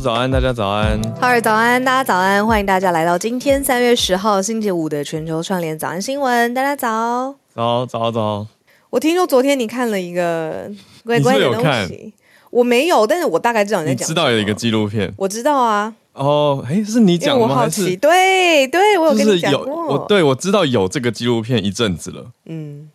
早安，大家早安。哈尔早安，大家早安，欢迎大家来到今天三月十号星期五的全球串联早安新闻。大家早，早早早。我听说昨天你看了一个乖乖的东西，我没有，但是我大概知道你在讲。知道有一个纪录片，我知道啊。哦，哎，是你讲吗？我好奇，对对，我有跟你讲过。我对我知道有这个纪录片一阵子了，嗯，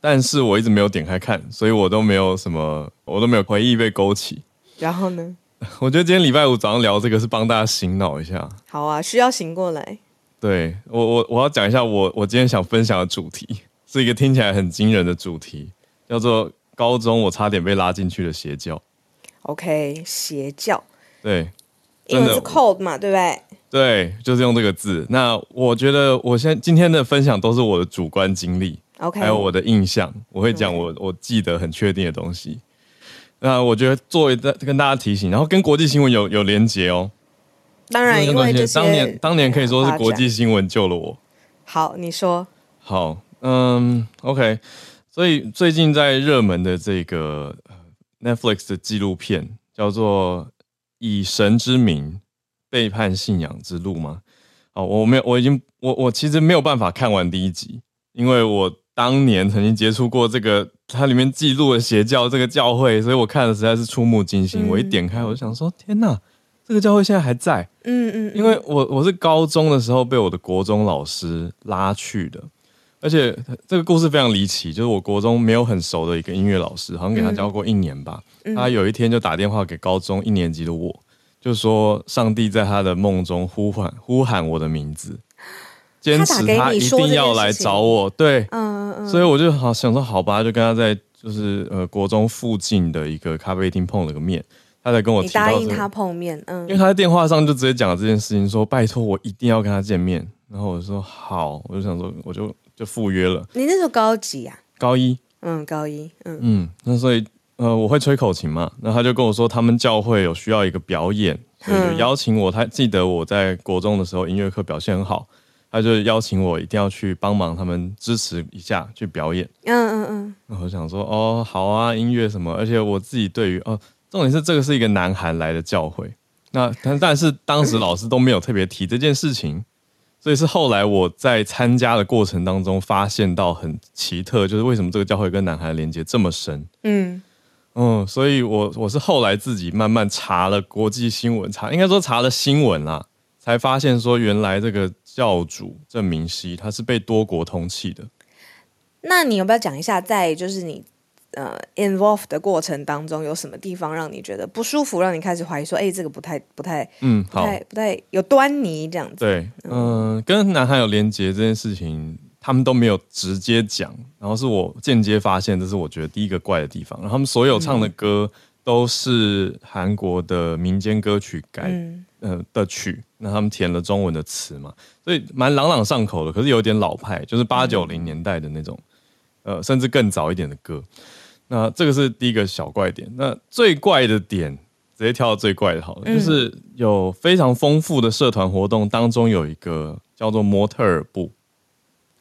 但是我一直没有点开看，所以我都没有什么，我都没有回忆被勾起。然后呢？我觉得今天礼拜五早上聊这个是帮大家醒脑一下。好啊，需要醒过来。对我，我我要讲一下我我今天想分享的主题，是一个听起来很惊人的主题，叫做高中我差点被拉进去的邪教。OK，邪教。对，因为是 code 嘛，对不对？对，就是用这个字。那我觉得我现今天的分享都是我的主观经历，OK，还有我的印象，我会讲我我记得很确定的东西。那我觉得作为在跟大家提醒，然后跟国际新闻有有连结哦。当然，因为当年当年可以说是国际新闻救了我。好，你说。好，嗯，OK。所以最近在热门的这个 Netflix 的纪录片叫做《以神之名背叛信仰之路》吗？哦，我没有，我已经我我其实没有办法看完第一集，因为我当年曾经接触过这个。它里面记录了邪教这个教会，所以我看的实在是触目惊心。我一点开，我就想说：天哪，这个教会现在还在！嗯嗯，因为我我是高中的时候被我的国中老师拉去的，而且这个故事非常离奇，就是我国中没有很熟的一个音乐老师，好像给他教过一年吧。他有一天就打电话给高中一年级的我，就说上帝在他的梦中呼唤呼喊我的名字。坚持他一定要来找我，对，嗯嗯，所以我就好想说，好吧，就跟他在就是呃国中附近的一个咖啡厅碰了个面，他才跟我答应他碰面，嗯，因为他在电话上就直接讲了这件事情，说拜托我一定要跟他见面，然后我就说好，我就想说我就就赴约了。你那时候高几啊？高一，嗯，高一，嗯嗯，那所以呃我会吹口琴嘛，那他就跟我说他们教会有需要一个表演，所以就邀请我，他记得我在国中的时候音乐课表现很好。他就邀请我一定要去帮忙他们支持一下去表演。嗯嗯嗯。那我想说，哦，好啊，音乐什么？而且我自己对于哦，重点是这个是一个南韩来的教会。那但但是当时老师都没有特别提这件事情，所以是后来我在参加的过程当中发现到很奇特，就是为什么这个教会跟南韩连接这么深？嗯嗯，所以我我是后来自己慢慢查了国际新闻，查应该说查了新闻啦。才发现说，原来这个教主郑明熙他是被多国通缉的。那你要不要讲一下，在就是你呃 involve 的过程当中，有什么地方让你觉得不舒服，让你开始怀疑说，哎，这个不太不太嗯，不太不太有端倪这样子？对，嗯，跟男孩有连接这件事情，他们都没有直接讲，然后是我间接发现，这是我觉得第一个怪的地方。然后他们所有唱的歌都是韩国的民间歌曲改。呃的曲，那他们填了中文的词嘛，所以蛮朗朗上口的。可是有点老派，就是八九零年代的那种，呃，甚至更早一点的歌。那这个是第一个小怪点。那最怪的点，直接跳到最怪的好了，就是有非常丰富的社团活动，当中有一个叫做模特儿部。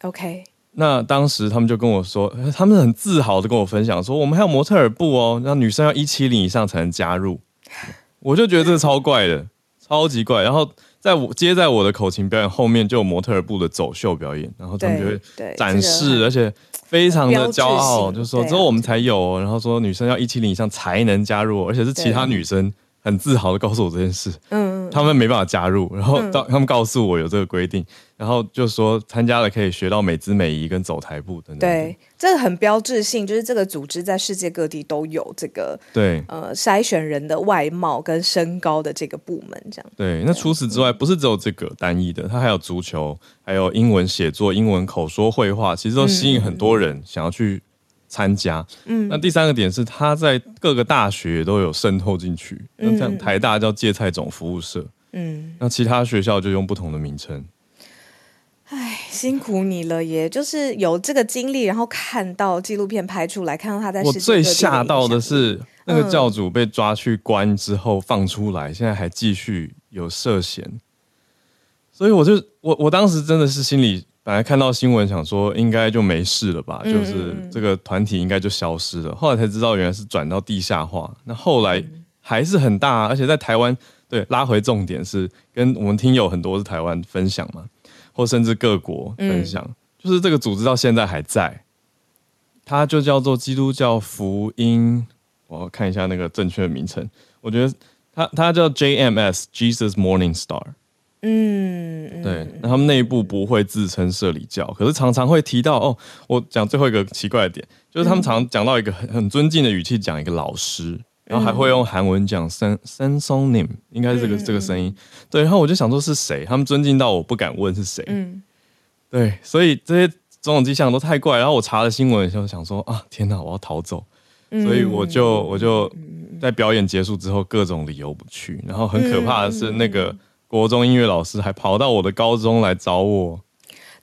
OK，那当时他们就跟我说，他们很自豪的跟我分享说，我们还有模特儿部哦，那女生要一七零以上才能加入。我就觉得这超怪的。超级怪，然后在我接在我的口琴表演后面就有模特儿部的走秀表演，然后他们就会展示，而且非常的骄傲，就说只有我们才有，然后说女生要一七零以上才能加入，而且是其他女生很自豪的告诉我这件事，嗯，他们没办法加入，然后到他们告诉我有这个规定，然后就说参加了可以学到美姿美仪跟走台步等等。对，这个很标志性，就是这个组织在世界各地都有这个对呃筛选人的外貌跟身高的这个部门，这样。对，那除此之外，不是只有这个单一的，它还有足球，还有英文写作、英文口说、绘画，其实都吸引很多人想要去。参加，嗯，那第三个点是他在各个大学都有渗透进去，那像台大叫芥菜种服务社，嗯，那其他学校就用不同的名称。唉，辛苦你了，也就是有这个经历，然后看到纪录片拍出来，看到他在。我最吓到的是那个教主被抓去关之后放出来，现在还继续有涉嫌，所以我就我我当时真的是心里。本来看到新闻想说应该就没事了吧，就是这个团体应该就消失了。后来才知道原来是转到地下化。那后来还是很大，而且在台湾，对拉回重点是跟我们听友很多是台湾分享嘛，或甚至各国分享，就是这个组织到现在还在，它就叫做基督教福音。我看一下那个正确的名称，我觉得它它叫 JMS Jesus Morning Star。嗯，对，那他们内部不会自称社里教，可是常常会提到哦。我讲最后一个奇怪的点，就是他们常讲到一个很很尊敬的语气讲一个老师，然后还会用韩文讲 San San Song Nim，应该是这个这个声音。对，然后我就想说是谁？他们尊敬到我不敢问是谁。嗯，对，所以这些种种迹象都太怪。然后我查了新闻的时候想说啊，天哪，我要逃走，所以我就我就在表演结束之后各种理由不去。然后很可怕的是那个。国中音乐老师还跑到我的高中来找我，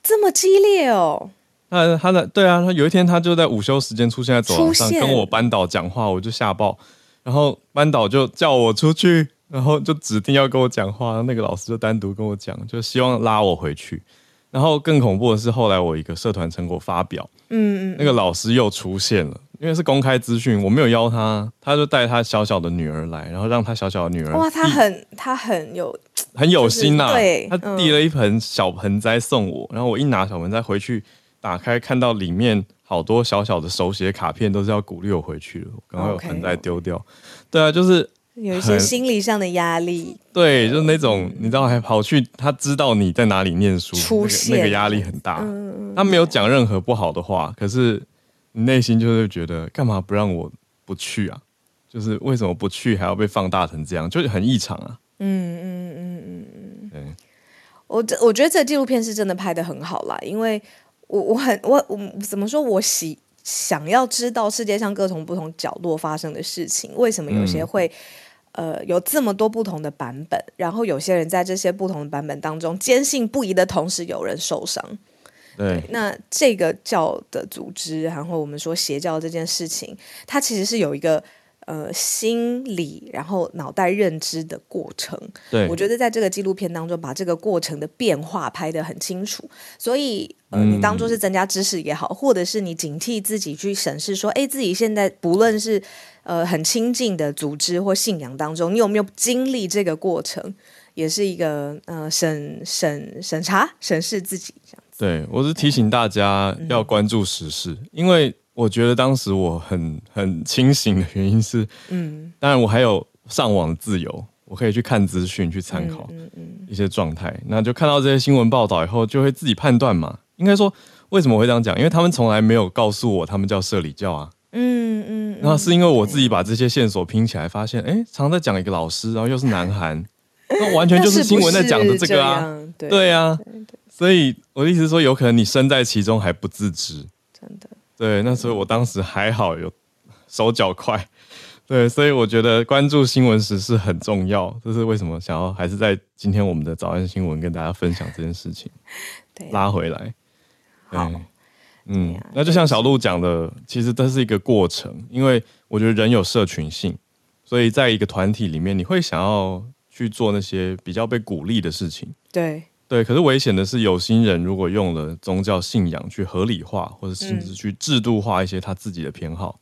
这么激烈哦！那他的对啊，他有一天他就在午休时间出现在走廊上跟我班导讲话，我就吓爆。然后班导就叫我出去，然后就指定要跟我讲话。那个老师就单独跟我讲，就希望拉我回去。然后更恐怖的是，后来我一个社团成果发表，嗯嗯，那个老师又出现了。因为是公开资讯，我没有邀他，他就带他小小的女儿来，然后让他小小的女儿哇，他很他很有很有心呐，对，他递了一盆小盆栽送我，然后我一拿小盆栽回去，打开看到里面好多小小的手写卡片，都是要鼓励我回去的，刚刚有盆栽丢掉，对啊，就是有一些心理上的压力，对，就是那种你知道还跑去，他知道你在哪里念书，那个压力很大，他没有讲任何不好的话，可是。你内心就是觉得干嘛不让我不去啊？就是为什么不去还要被放大成这样，就是很异常啊。嗯嗯嗯嗯嗯。对，我这我觉得这个纪录片是真的拍的很好啦，因为我我很我我怎么说我喜想要知道世界上各种不同角落发生的事情，为什么有些会呃有这么多不同的版本，然后有些人在这些不同的版本当中坚信不疑的同时，有人受伤。对，那这个教的组织，然后我们说邪教这件事情，它其实是有一个呃心理，然后脑袋认知的过程。对，我觉得在这个纪录片当中，把这个过程的变化拍得很清楚。所以，呃，你当做是增加知识也好，或者是你警惕自己去审视说，哎，自己现在不论是呃很亲近的组织或信仰当中，你有没有经历这个过程，也是一个呃审审审查审视自己这样。对，我是提醒大家要关注时事，因为我觉得当时我很很清醒的原因是，嗯，当然我还有上网自由，我可以去看资讯，去参考一些状态，那就看到这些新闻报道以后，就会自己判断嘛。应该说，为什么会这样讲？因为他们从来没有告诉我他们叫社里教啊，嗯嗯，那是因为我自己把这些线索拼起来，发现，哎，常在讲一个老师，然后又是南韩，那完全就是新闻在讲的这个啊，对啊。所以我的意思是说，有可能你身在其中还不自知，真的。对，那时候我当时还好，有手脚快。对，所以我觉得关注新闻时事很重要。这是为什么想要还是在今天我们的早安新闻跟大家分享这件事情，对，拉回来。好，嗯，那就像小鹿讲的，其实这是一个过程，因为我觉得人有社群性，所以在一个团体里面，你会想要去做那些比较被鼓励的事情。对。对，可是危险的是，有心人如果用了宗教信仰去合理化，或者甚至去制度化一些他自己的偏好，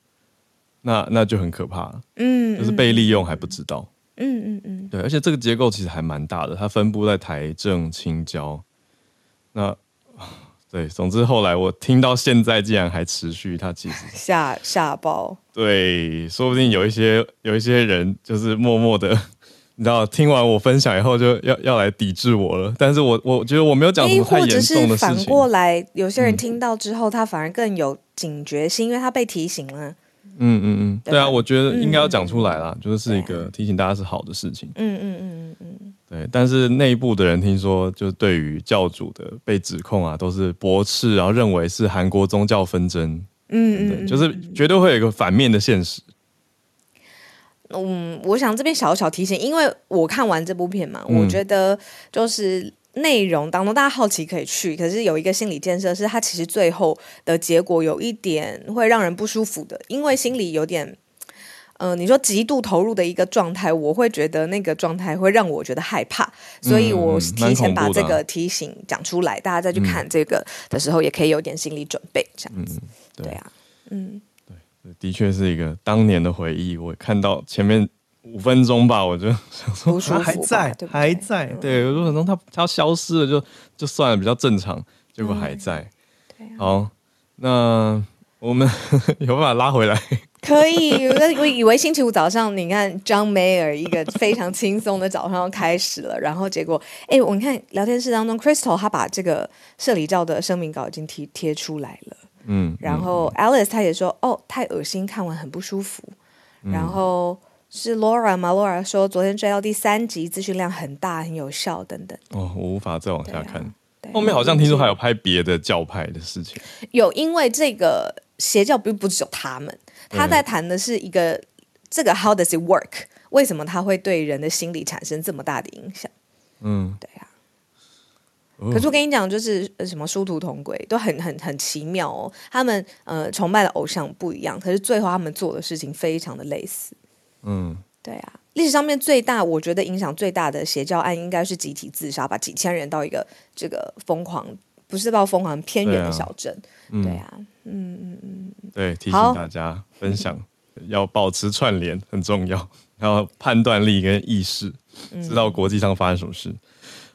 那那就很可怕了。嗯，就是被利用还不知道。嗯嗯嗯，对，而且这个结构其实还蛮大的，它分布在台政青交。那 对，总之后来我听到现在竟然还持续，它其实下下包。对，说不定有一些有一些人就是默默的。你知道，听完我分享以后就要要来抵制我了。但是我我觉得我没有讲什么太严重的事情。反过来，有些人听到之后，他反而更有警觉性，因为他被提醒了。嗯嗯嗯，对啊，我觉得应该要讲出来啦，就是是一个提醒大家是好的事情。嗯嗯嗯嗯嗯，对。但是内部的人听说，就是对于教主的被指控啊，都是驳斥，然后认为是韩国宗教纷争。嗯嗯，就是绝对会有一个反面的现实。嗯，我想这边小小提醒，因为我看完这部片嘛，我觉得就是内容当中大家好奇可以去，可是有一个心理建设是，它其实最后的结果有一点会让人不舒服的，因为心里有点，嗯，你说极度投入的一个状态，我会觉得那个状态会让我觉得害怕，所以我提前把这个提醒讲出来，大家再去看这个的时候也可以有点心理准备，这样子，对啊，嗯。的确是一个当年的回忆。我看到前面五分钟吧，我就想说他 还在，还在。对，有可能他他消失了，就就算了，比较正常。结果还在。好，那我们 有办法拉回来？可以。我我以为星期五早上，你看张梅尔一个非常轻松的早上要开始了，然后结果，哎，我看聊天室当中，Crystal 他把这个社里教的声明稿已经贴贴出来了。嗯，然后 Alice 他也说，哦，太恶心，看完很不舒服。然后是 Laura 吗？Laura 说昨天追到第三集，资讯量很大，很有效，等等。哦，我无法再往下看。后面好像听说还有拍别的教派的事情。有，因为这个邪教并不只有他们，他在谈的是一个这个 How does it work？为什么他会对人的心理产生这么大的影响？嗯，对呀。可是我跟你讲，就是什么殊途同归，都很很很奇妙哦。他们呃崇拜的偶像不一样，可是最后他们做的事情非常的类似。嗯，对啊。历史上面最大，我觉得影响最大的邪教案，应该是集体自杀，把几千人到一个这个疯狂，不是到疯狂偏远的小镇。对啊，嗯嗯嗯。对，提醒大家分享，要保持串联很重要，然后判断力跟意识，知道国际上发生什么事。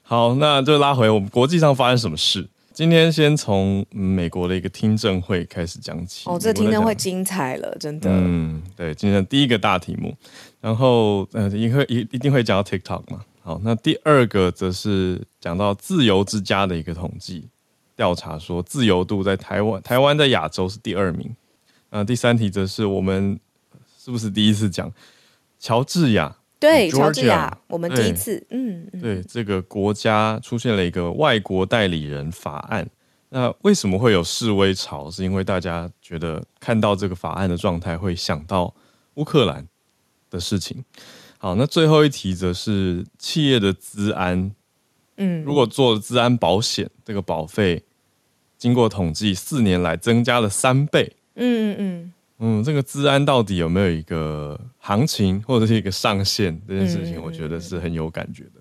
好，那就拉回我们国际上发生什么事。今天先从美国的一个听证会开始讲起。哦，这听证会精彩了，真的。嗯，对，今天第一个大题目，然后呃，一会一一定会讲到 TikTok 嘛。好，那第二个则是讲到自由之家的一个统计调查，说自由度在台湾，台湾在亚洲是第二名。那第三题则是我们是不是第一次讲乔治亚？对，乔治亚，我们第一次，嗯，对，这个国家出现了一个外国代理人法案。那为什么会有示威潮？是因为大家觉得看到这个法案的状态，会想到乌克兰的事情。好，那最后一题则是企业的资安。嗯，如果做资安保险，这个保费经过统计，四年来增加了三倍。嗯嗯嗯。嗯，这个治安到底有没有一个行情或者是一个上限？这件事情，我觉得是很有感觉的。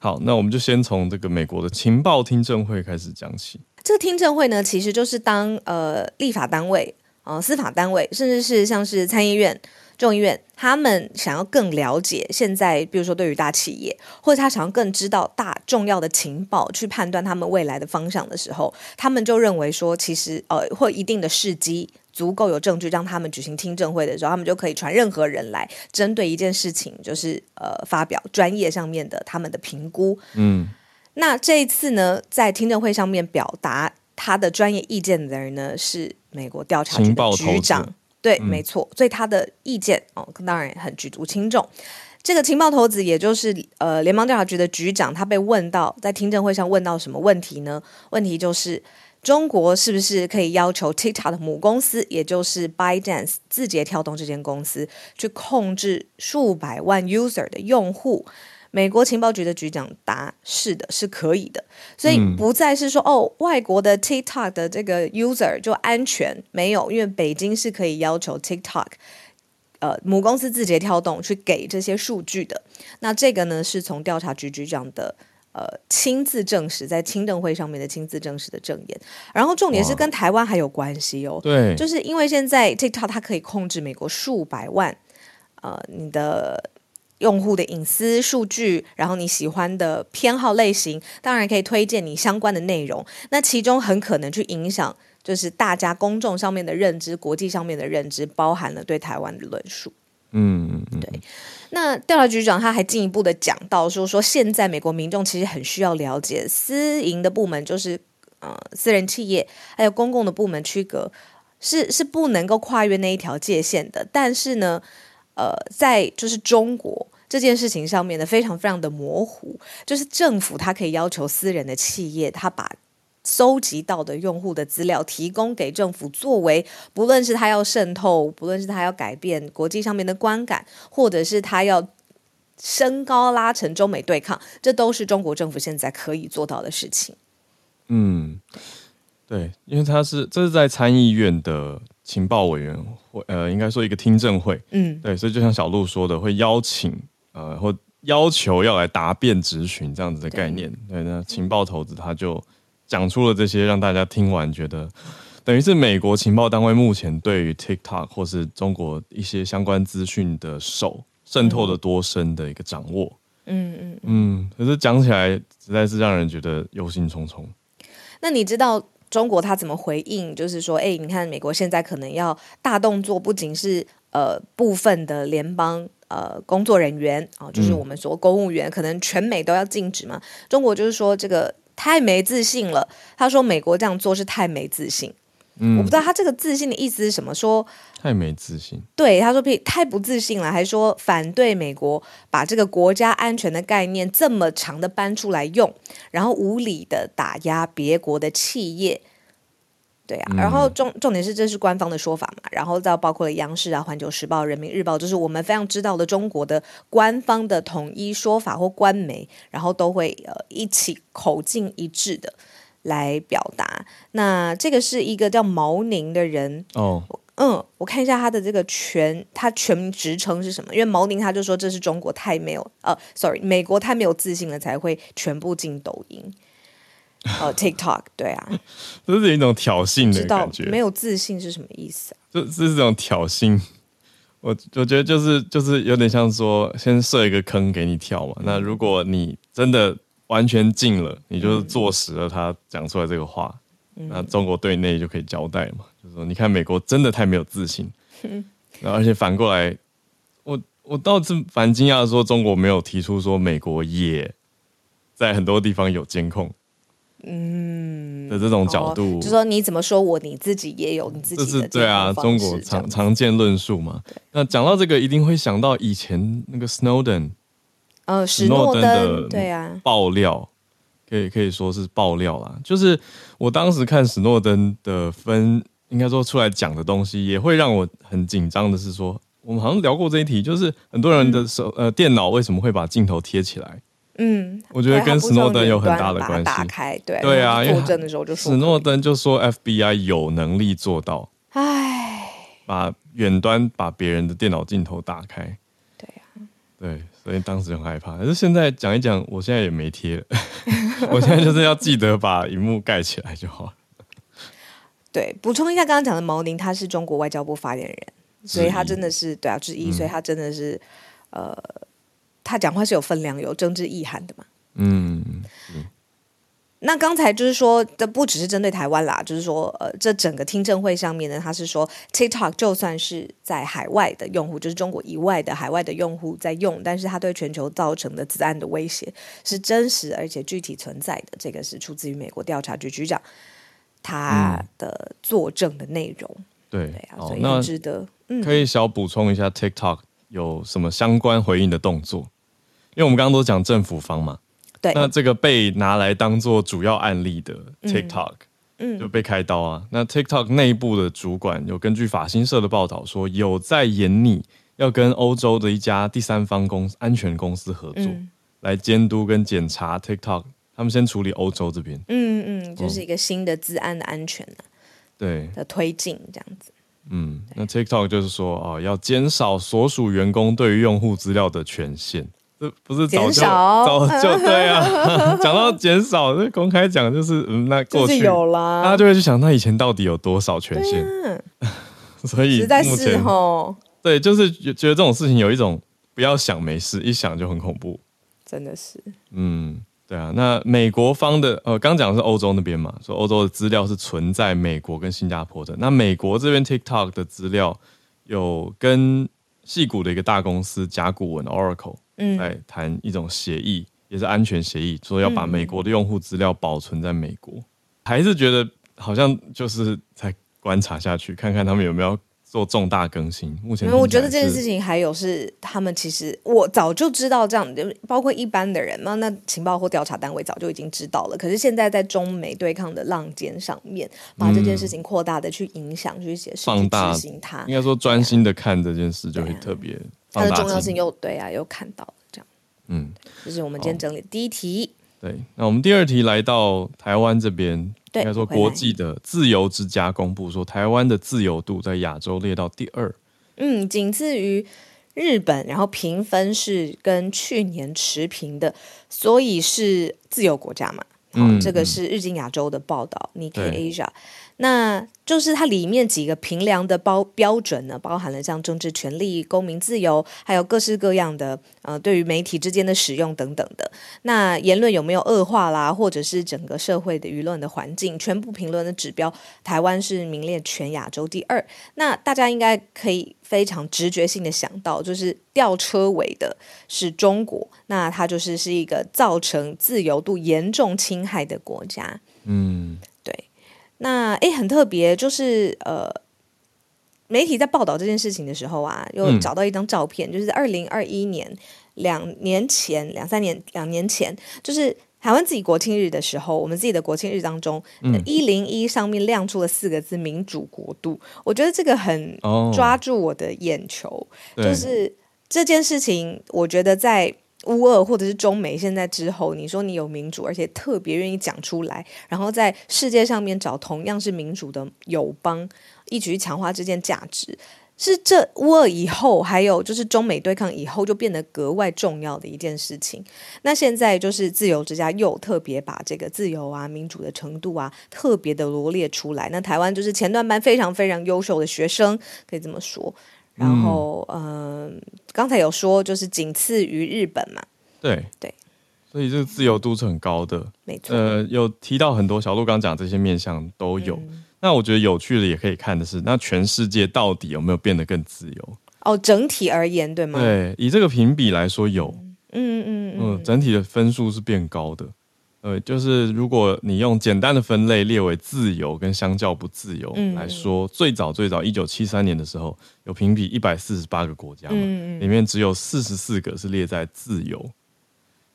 好，那我们就先从这个美国的情报听证会开始讲起。这个听证会呢，其实就是当呃立法单位、呃司法单位，甚至是像是参议院、众议院，他们想要更了解现在，比如说对于大企业，或者他想要更知道大重要的情报，去判断他们未来的方向的时候，他们就认为说，其实呃或一定的时机。足够有证据让他们举行听证会的时候，他们就可以传任何人来针对一件事情，就是呃发表专业上面的他们的评估。嗯，那这一次呢，在听证会上面表达他的专业意见的人呢，是美国调查局的局长。对，没错，所以他的意见哦，当然很举足轻重。这个情报头子，也就是呃联邦调查局的局长，他被问到在听证会上问到什么问题呢？问题就是。中国是不是可以要求 TikTok 的母公司，也就是 ByteDance 字节跳动这间公司，去控制数百万 user 的用户？美国情报局的局长答：是的，是可以的。所以不再是说哦，外国的 TikTok 的这个 user 就安全没有，因为北京是可以要求 TikTok 呃母公司字节跳动去给这些数据的。那这个呢，是从调查局局长的。呃，亲自证实在听证会上面的亲自证实的证言，然后重点是跟台湾还有关系哦。对，就是因为现在 TikTok 它可以控制美国数百万呃你的用户的隐私数据，然后你喜欢的偏好类型，当然可以推荐你相关的内容。那其中很可能去影响，就是大家公众上面的认知，国际上面的认知，包含了对台湾的论述。嗯嗯，对。那调查局长他还进一步的讲到说，说现在美国民众其实很需要了解私营的部门，就是呃私人企业还有公共的部门区隔是是不能够跨越那一条界限的。但是呢，呃，在就是中国这件事情上面呢，非常非常的模糊，就是政府它可以要求私人的企业，他把收集到的用户的资料提供给政府，作为不论是他要渗透，不论是他要改变国际上面的观感，或者是他要升高拉成中美对抗，这都是中国政府现在可以做到的事情。嗯，对，因为他是这是在参议院的情报委员会，呃，应该说一个听证会。嗯，对，所以就像小鹿说的，会邀请呃或要求要来答辩质询这样子的概念。对，那情报头子他就。讲出了这些，让大家听完觉得，等于是美国情报单位目前对于 TikTok 或是中国一些相关资讯的手渗透的多深的一个掌握。嗯嗯嗯，可是讲起来实在是让人觉得忧心忡忡。那你知道中国他怎么回应？就是说，哎，你看美国现在可能要大动作，不仅是呃部分的联邦呃工作人员啊，就是我们说公务员，可能全美都要禁止嘛。中国就是说这个。太没自信了。他说美国这样做是太没自信。嗯，我不知道他这个自信的意思是什么。说太没自信。对，他说太不自信了，还说反对美国把这个国家安全的概念这么长的搬出来用，然后无理的打压别国的企业。对啊，然后重重点是这是官方的说法嘛，然后再包括了央视啊、环球时报、人民日报，就是我们非常知道的中国的官方的统一说法或官媒，然后都会呃一起口径一致的来表达。那这个是一个叫毛宁的人哦，嗯，我看一下他的这个全他全名职称是什么？因为毛宁他就说这是中国太没有呃，sorry，美国太没有自信了，才会全部进抖音。哦，TikTok，对啊，这是一种挑衅的感觉。没有自信是什么意思啊？这这是种挑衅。我我觉得就是就是有点像说，先设一个坑给你跳嘛。那如果你真的完全进了，你就是坐实了他讲出来这个话，那中国对内就可以交代嘛。就是说，你看美国真的太没有自信。然后而且反过来，我我倒是蛮惊讶的，说中国没有提出说美国也在很多地方有监控。嗯的这种角度，就说你怎么说我，你自己也有你自己的。对啊，中国常常见论述嘛。那讲到这个，一定会想到以前那个 Snowden，呃，史诺登的对啊爆料，可以可以说是爆料啦。就是我当时看史诺登的分，应该说出来讲的东西，也会让我很紧张的是说，我们好像聊过这一题，就是很多人的手呃电脑为什么会把镜头贴起来？嗯，我觉得跟斯诺登有很大的关系。打开，对对啊，作证的时候就史诺登就说 FBI 有能力做到，唉，把远端把别人的电脑镜头打开。对呀，对，所以当时很害怕。可是现在讲一讲，我现在也没贴，我现在就是要记得把荧幕盖起来就好了。对，补充一下刚刚讲的毛宁，他是中国外交部发言人，所以他真的是对啊，之一，所以他真的是呃。他讲话是有分量、有政治意涵的嘛？嗯，那刚才就是说，这不只是针对台湾啦，就是说，呃，这整个听证会上面呢，他是说，TikTok 就算是在海外的用户，就是中国以外的海外的用户在用，但是它对全球造成的子案的威胁是真实而且具体存在的。这个是出自于美国调查局局长他的作证的内容。对，对啊，所以值得。嗯，可以小补充一下 TikTok 有什么相关回应的动作。因为我们刚刚都讲政府方嘛，对，那这个被拿来当做主要案例的 TikTok，嗯，就被开刀啊。那 TikTok 内部的主管有根据法新社的报道说，有在严拟要跟欧洲的一家第三方公安全公司合作，来监督跟检查 TikTok。他们先处理欧洲这边，嗯嗯，就是一个新的治安的安全的，对的推进这样子。嗯，那 TikTok 就是说哦，要减少所属员工对于用户资料的权限。不是早就早就对啊，讲到减少，这公开讲就是嗯，那过去有啦，大家就会去想，那以前到底有多少权限？所以目前对，就是觉得这种事情有一种不要想没事，一想就很恐怖，真的是。嗯，对啊。那美国方的呃，刚讲的是欧洲那边嘛，说欧洲的资料是存在美国跟新加坡的。那美国这边 TikTok 的资料有跟。戏股的一个大公司甲骨文 Oracle 嗯，来谈一种协议，也是安全协议，说要把美国的用户资料保存在美国，还是觉得好像就是在观察下去，看看他们有没有。做重大更新，目前我觉得这件事情还有是他们其实我早就知道这样，就包括一般的人嘛，那情报或调查单位早就已经知道了。可是现在在中美对抗的浪尖上面，把这件事情扩大的去影响、去解释、放大它，应该说专心的看这件事就会特别它的重要性又对啊，又看到了这样。嗯，这是我们今天整理第一题。对，那我们第二题来到台湾这边，应该说国际的自由之家公布说，台湾的自由度在亚洲列到第二，嗯，仅次于日本，然后评分是跟去年持平的，所以是自由国家嘛。好，这个是日经亚洲的报道，Nikkei Asia。那就是它里面几个评量的包标准呢，包含了像政治权利、公民自由，还有各式各样的呃，对于媒体之间的使用等等的。那言论有没有恶化啦，或者是整个社会的舆论的环境，全部评论的指标，台湾是名列全亚洲第二。那大家应该可以非常直觉性的想到，就是吊车尾的是中国，那它就是是一个造成自由度严重侵害的国家。嗯。那诶，很特别，就是呃，媒体在报道这件事情的时候啊，又找到一张照片，就是在二零二一年两年前、两三年、两年前，就是台湾自己国庆日的时候，我们自己的国庆日当中，一零一上面亮出了四个字“民主国度”，我觉得这个很抓住我的眼球，就是这件事情，我觉得在。乌俄或者是中美现在之后，你说你有民主，而且特别愿意讲出来，然后在世界上面找同样是民主的友邦，一起去强化这件价值，是这乌俄以后，还有就是中美对抗以后，就变得格外重要的一件事情。那现在就是自由之家又特别把这个自由啊、民主的程度啊，特别的罗列出来。那台湾就是前段班非常非常优秀的学生，可以这么说。然后，嗯，刚才有说就是仅次于日本嘛，对对，所以这个自由度是很高的，没错。呃，有提到很多小鹿刚讲这些面向都有。那我觉得有趣的也可以看的是，那全世界到底有没有变得更自由？哦，整体而言，对吗？对，以这个评比来说，有，嗯嗯嗯，整体的分数是变高的。呃，就是如果你用简单的分类列为自由跟相较不自由来说，最早最早一九七三年的时候有评比一百四十八个国家嘛，里面只有四十四个是列在自由，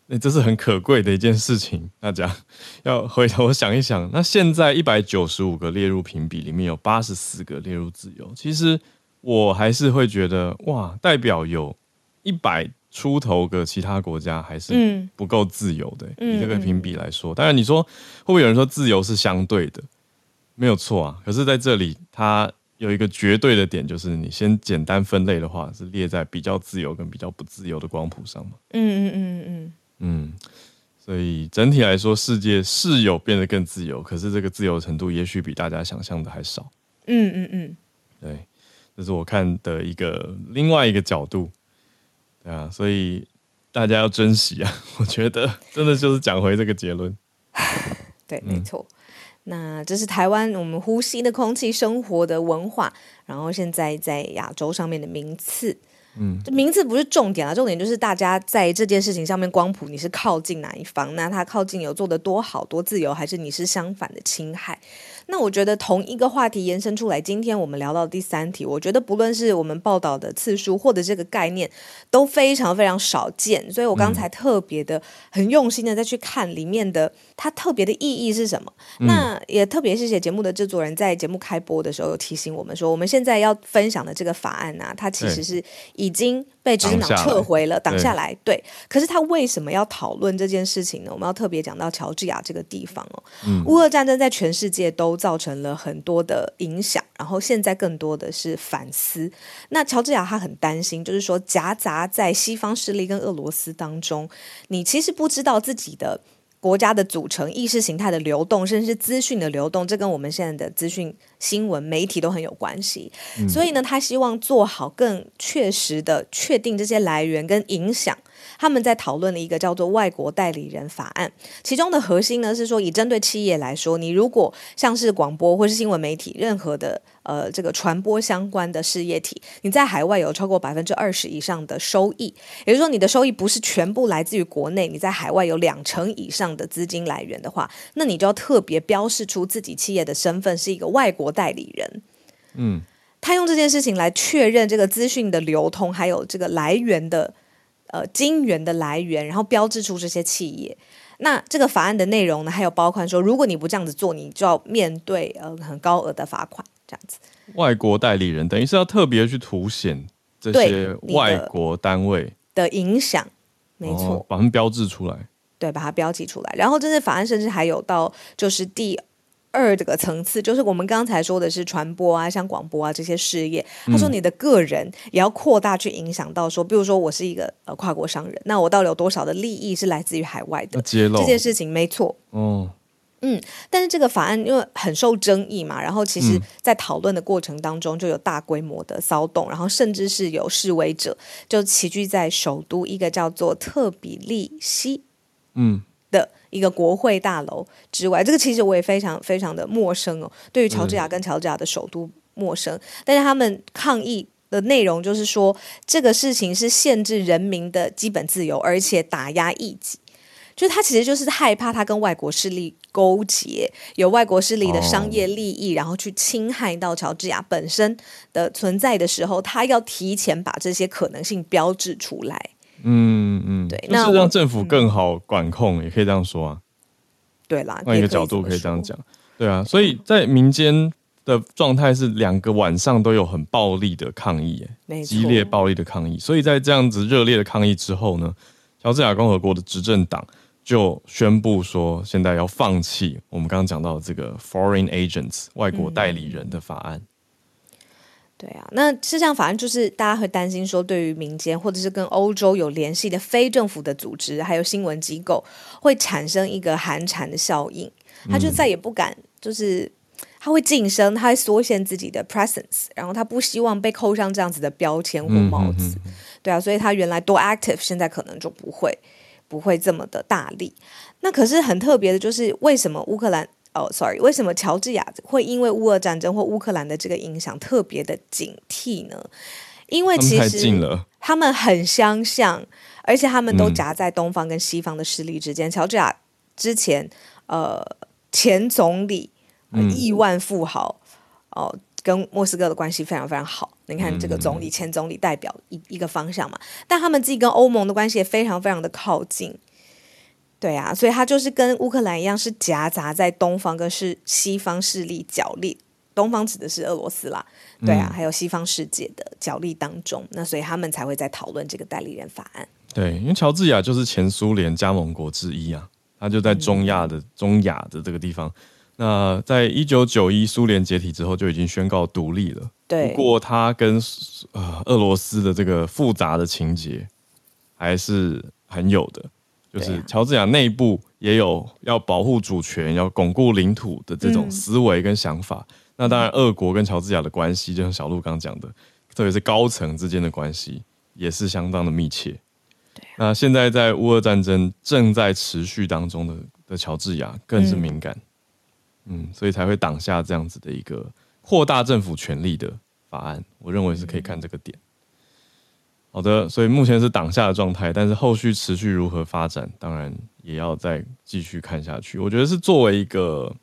那这是很可贵的一件事情。大家要回头想一想，那现在一百九十五个列入评比里面有八十四个列入自由，其实我还是会觉得哇，代表有一百。出头个其他国家还是不够自由的，以这个评比来说。当然，你说会不会有人说自由是相对的？没有错啊。可是在这里，它有一个绝对的点，就是你先简单分类的话，是列在比较自由跟比较不自由的光谱上嘛。嗯嗯嗯嗯嗯。所以整体来说，世界是有变得更自由，可是这个自由程度也许比大家想象的还少。嗯嗯嗯。对，这是我看的一个另外一个角度。啊，所以大家要珍惜啊！我觉得真的就是讲回这个结论。对，没错。那这是台湾我们呼吸的空气、生活的文化，然后现在在亚洲上面的名次。嗯，这名次不是重点啊，重点就是大家在这件事情上面光谱，你是靠近哪一方？那他靠近有做的多好多自由，还是你是相反的侵害？那我觉得同一个话题延伸出来，今天我们聊到第三题，我觉得不论是我们报道的次数或者这个概念都非常非常少见，所以我刚才特别的很用心的再去看里面的它特别的意义是什么。那也特别谢谢节目的制作人在节目开播的时候有提醒我们说，我们现在要分享的这个法案呢，它其实是已经。被执行党撤回了，挡下来。对，可是他为什么要讨论这件事情呢？我们要特别讲到乔治亚这个地方哦。乌俄战争在全世界都造成了很多的影响，然后现在更多的是反思。那乔治亚他很担心，就是说夹杂在西方势力跟俄罗斯当中，你其实不知道自己的。国家的组成、意识形态的流动，甚至是资讯的流动，这跟我们现在的资讯、新闻、媒体都很有关系。所以呢，他希望做好更确实的确定这些来源跟影响。他们在讨论了一个叫做“外国代理人法案”，其中的核心呢是说，以针对企业来说，你如果像是广播或是新闻媒体，任何的呃这个传播相关的事业体，你在海外有超过百分之二十以上的收益，也就是说你的收益不是全部来自于国内，你在海外有两成以上的资金来源的话，那你就要特别标示出自己企业的身份是一个外国代理人。嗯，他用这件事情来确认这个资讯的流通，还有这个来源的。呃，金源的来源，然后标志出这些企业。那这个法案的内容呢，还有包括说，如果你不这样子做，你就要面对呃很高额的罚款。这样子，外国代理人等于是要特别去凸显这些外国单位的影响，没错，把它们标志出来，对，把它标记出来。然后，这些法案甚至还有到就是第。二这个层次就是我们刚才说的是传播啊，像广播啊这些事业。他说你的个人也要扩大去影响到说，比如说我是一个呃跨国商人，那我到底有多少的利益是来自于海外的？揭露这件事情没错。哦，嗯，但是这个法案因为很受争议嘛，然后其实在讨论的过程当中就有大规模的骚动，然后甚至是有示威者就齐聚在首都一个叫做特比利西。嗯。的一个国会大楼之外，这个其实我也非常非常的陌生哦。对于乔治亚跟乔治亚的首都陌生，但是他们抗议的内容就是说，这个事情是限制人民的基本自由，而且打压异己。就是他其实就是害怕他跟外国势力勾结，有外国势力的商业利益，然后去侵害到乔治亚本身的存在的时候，他要提前把这些可能性标志出来。嗯嗯，对，就是让政府更好管控，也可以这样说啊。对啦，换一个角度可以这样讲，对啊。所以在民间的状态是两个晚上都有很暴力的抗议，哎，激烈暴力的抗议。所以在这样子热烈的抗议之后呢，乔治亚共和国的执政党就宣布说，现在要放弃我们刚刚讲到这个 foreign agents 外国代理人的法案。对啊，那这项法案就是大家会担心说，对于民间或者是跟欧洲有联系的非政府的组织，还有新闻机构，会产生一个寒蝉的效应，他就再也不敢，就是他会晋升，他会缩限自己的 presence，然后他不希望被扣上这样子的标签或帽子。对啊，所以他原来多 active，现在可能就不会不会这么的大力。那可是很特别的，就是为什么乌克兰？哦，sorry，为什么乔治亚会因为乌俄战争或乌克兰的这个影响特别的警惕呢？因为其实他们很相像，而且他们都夹在东方跟西方的势力之间。乔治亚之前，呃，前总理亿万富豪哦，跟莫斯科的关系非常非常好。你看，这个总理、前总理代表一一个方向嘛，但他们自己跟欧盟的关系也非常非常的靠近。对啊，所以他就是跟乌克兰一样，是夹杂在东方跟是西方势力角力。东方指的是俄罗斯啦，对啊，还有西方世界的角力当中。那所以他们才会在讨论这个代理人法案。对，因为乔治亚就是前苏联加盟国之一啊，他就在中亚的中亚的这个地方。那在一九九一苏联解体之后，就已经宣告独立了。对，不过他跟呃俄罗斯的这个复杂的情节还是很有的。就是乔治亚内部也有要保护主权、要巩固领土的这种思维跟想法。那当然，俄国跟乔治亚的关系，就像小鹿刚讲的，特别是高层之间的关系，也是相当的密切。那现在在乌俄战争正在持续当中的的乔治亚，更是敏感。嗯，所以才会挡下这样子的一个扩大政府权力的法案。我认为是可以看这个点。好的，所以目前是挡下的状态，但是后续持续如何发展，当然也要再继续看下去。我觉得是作为一个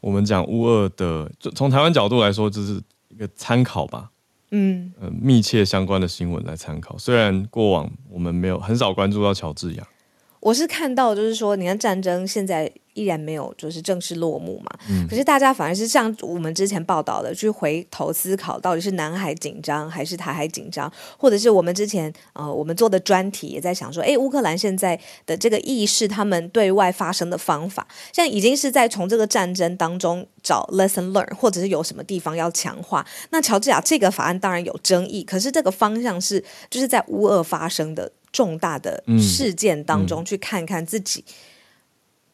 我们讲乌二的，从台湾角度来说，就是一个参考吧。嗯，呃，密切相关的新闻来参考。虽然过往我们没有很少关注到乔治亚，我是看到就是说，你看战争现在。依然没有就是正式落幕嘛，可是大家反而是像我们之前报道的，去回头思考到底是南海紧张还是台海紧张，或者是我们之前呃我们做的专题也在想说，哎，乌克兰现在的这个意识，他们对外发声的方法，现在已经是在从这个战争当中找 lesson learn，或者是有什么地方要强化。那乔治亚这个法案当然有争议，可是这个方向是就是在乌俄发生的重大的事件当中去看看自己。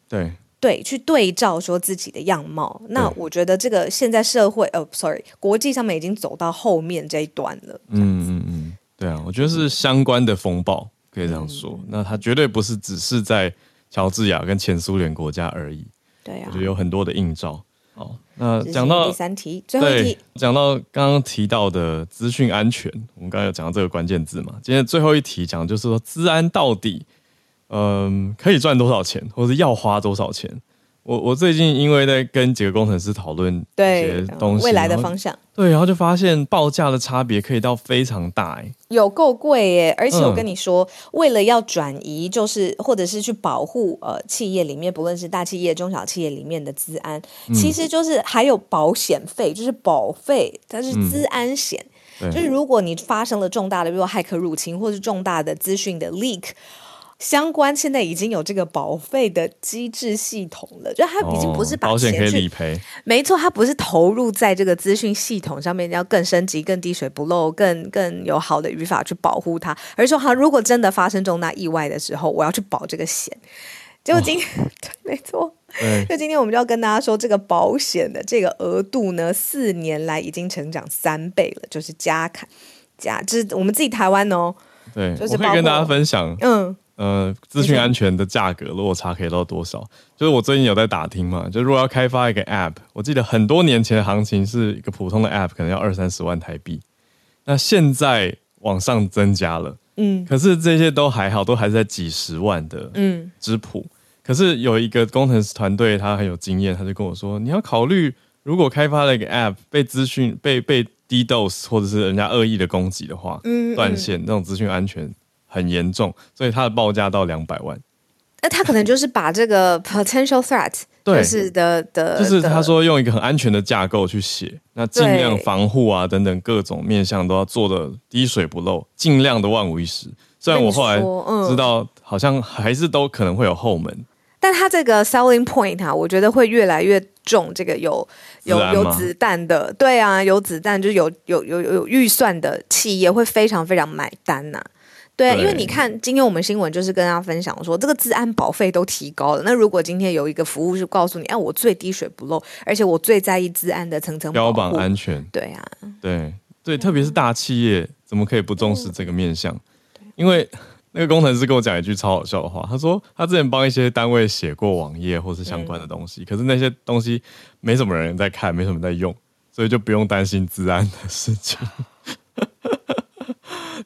对对，去对照说自己的样貌。那我觉得这个现在社会，呃，sorry，国际上面已经走到后面这一段了。嗯嗯嗯，对啊，我觉得是相关的风暴可以这样说。那它绝对不是只是在乔治亚跟前苏联国家而已。对啊，我觉得有很多的映照。好，那讲到第三题，最后一题，讲到刚刚提到的资讯安全，我们刚刚有讲到这个关键字嘛？今天最后一题讲就是说，资安到底，嗯，可以赚多少钱，或者要花多少钱？我我最近因为在跟几个工程师讨论一些东西，未来的方向，对，然后就发现报价的差别可以到非常大，哎，有够贵耶！而且我跟你说，为了要转移，就是或者是去保护呃企业里面，不论是大企业、中小企业里面的资安，其实就是还有保险费，就是保费，它是资安险，就是如果你发生了重大的，比如说骇客入侵，或是重大的资讯的 leak。相关现在已经有这个保费的机制系统了，就它已经不是把钱去理赔，没错，它不是投入在这个资讯系统上面，要更升级、更滴水不漏、更更有好的语法去保护它，而是说，哈，如果真的发生重大意外的时候，我要去保这个险。结果今天，对，没错，就今天我们就要跟大家说，这个保险的这个额度呢，四年来已经成长三倍了，就是加卡加，就是我们自己台湾哦，对，就是可以跟大家分享，嗯。呃，资讯安全的价格落差可以到多少？就是我最近有在打听嘛，就如果要开发一个 App，我记得很多年前的行情是一个普通的 App 可能要二三十万台币，那现在往上增加了，嗯，可是这些都还好，都还是在几十万的，嗯，之谱。可是有一个工程师团队，他很有经验，他就跟我说，你要考虑，如果开发了一个 App 被资讯被被 DDoS 或者是人家恶意的攻击的话，嗯，断线那种资讯安全。很严重，所以它的报价到两百万。那他可能就是把这个 potential threat 就，是的的，就是他说用一个很安全的架构去写，那尽量防护啊等等各种面向都要做的滴水不漏，尽量的万无一失。虽然我后来知道，好像还是都可能会有后门。但他这个 selling point 啊，我觉得会越来越重。这个有有有子弹的，对啊，有子弹就有有有有预算的企业会非常非常买单呐。对，因为你看，今天我们新闻就是跟大家分享说，这个治安保费都提高了。那如果今天有一个服务是告诉你，哎，我最滴水不漏，而且我最在意治安的层层标榜安全，对啊，对对，特别是大企业，怎么可以不重视这个面向？因为那个工程师跟我讲一句超好笑的话，他说他之前帮一些单位写过网页或是相关的东西，可是那些东西没什么人在看，没什么在用，所以就不用担心治安的事情。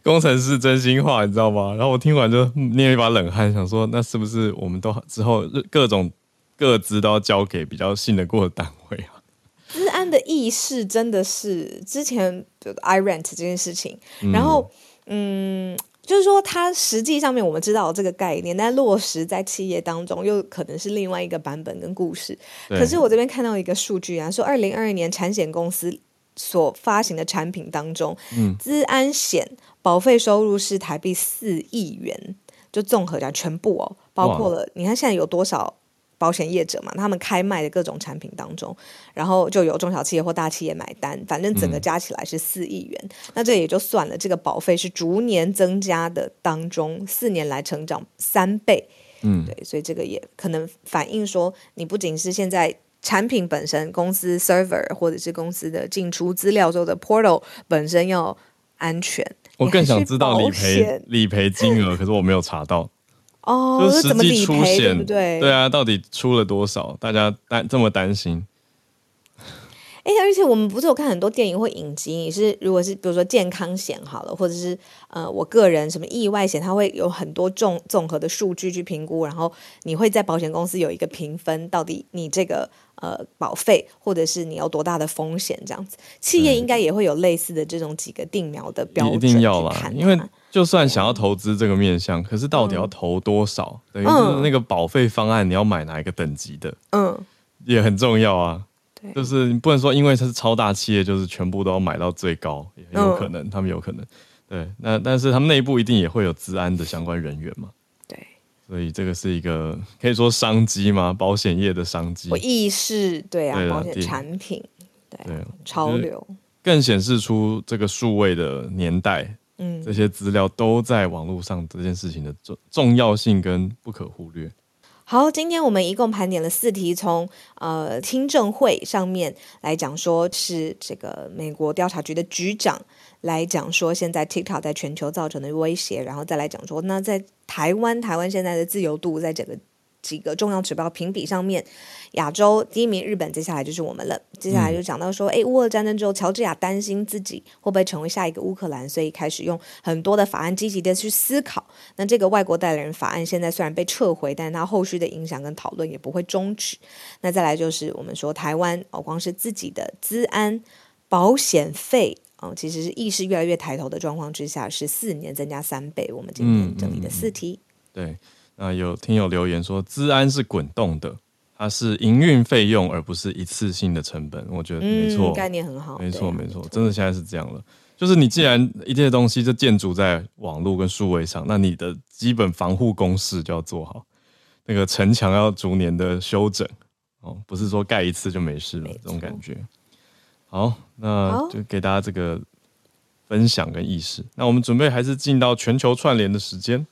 工程师真心话，你知道吗？然后我听完就捏一把冷汗，想说那是不是我们都之后各种各资都要交给比较信得过的单位啊？治安的意识真的是之前 I rent 这件事情，然后嗯，就是说它实际上面我们知道这个概念，但落实在企业当中又可能是另外一个版本跟故事。可是我这边看到一个数据啊，说二零二二年产险公司所发行的产品当中，嗯，资安险。保费收入是台币四亿元，就综合讲全部哦，包括了你看现在有多少保险业者嘛，他们开卖的各种产品当中，然后就有中小企业或大企业买单，反正整个加起来是四亿元。那这也就算了，这个保费是逐年增加的当中，四年来成长三倍。嗯，对，所以这个也可能反映说，你不仅是现在产品本身，公司 server 或者是公司的进出资料之后的 portal 本身要安全。我更想知道理赔理赔金额，可是我没有查到。哦，就实际出险，对对啊，到底出了多少？大家担这么担心。哎，而且我们不是有看很多电影或影集，你是如果是比如说健康险好了，或者是呃我个人什么意外险，它会有很多综综合的数据去评估，然后你会在保险公司有一个评分，到底你这个呃保费或者是你有多大的风险这样子。企业应该也会有类似的这种几个定苗的标准，一定要啦，因为就算想要投资这个面向，可是到底要投多少？等于是那个保费方案你要买哪一个等级的？嗯，也很重要啊。就是你不能说，因为它是超大企业，就是全部都要买到最高，也有可能，他们有可能。对，那但是他们内部一定也会有治安的相关人员嘛？对，所以这个是一个可以说商机吗？保险业的商机。我意识对啊，保险产品对潮流，更显示出这个数位的年代，嗯，这些资料都在网络上这件事情的重重要性跟不可忽略。好，今天我们一共盘点了四题，从呃听证会上面来讲，说是这个美国调查局的局长来讲说，现在 TikTok 在全球造成的威胁，然后再来讲说，那在台湾，台湾现在的自由度在整个。几个重要指标评比上面，亚洲第一名日本，接下来就是我们了。接下来就讲到说，哎，乌俄战争之后，乔治亚担心自己会不会成为下一个乌克兰，所以开始用很多的法案积极的去思考。那这个外国代理人法案现在虽然被撤回，但是它后续的影响跟讨论也不会终止。那再来就是我们说台湾哦，光是自己的资安保险费哦，其实是意识越来越抬头的状况之下，是四年增加三倍。我们今天整理的四题，对。那有听友留言说，资安是滚动的，它是营运费用，而不是一次性的成本。我觉得没错，概念很好，没错没错，真的现在是这样了。就是你既然一切东西就建筑在网络跟数位上，那你的基本防护公式就要做好，那个城墙要逐年的修整哦，不是说盖一次就没事了这种感觉。好，那就给大家这个分享跟意识。那我们准备还是进到全球串联的时间。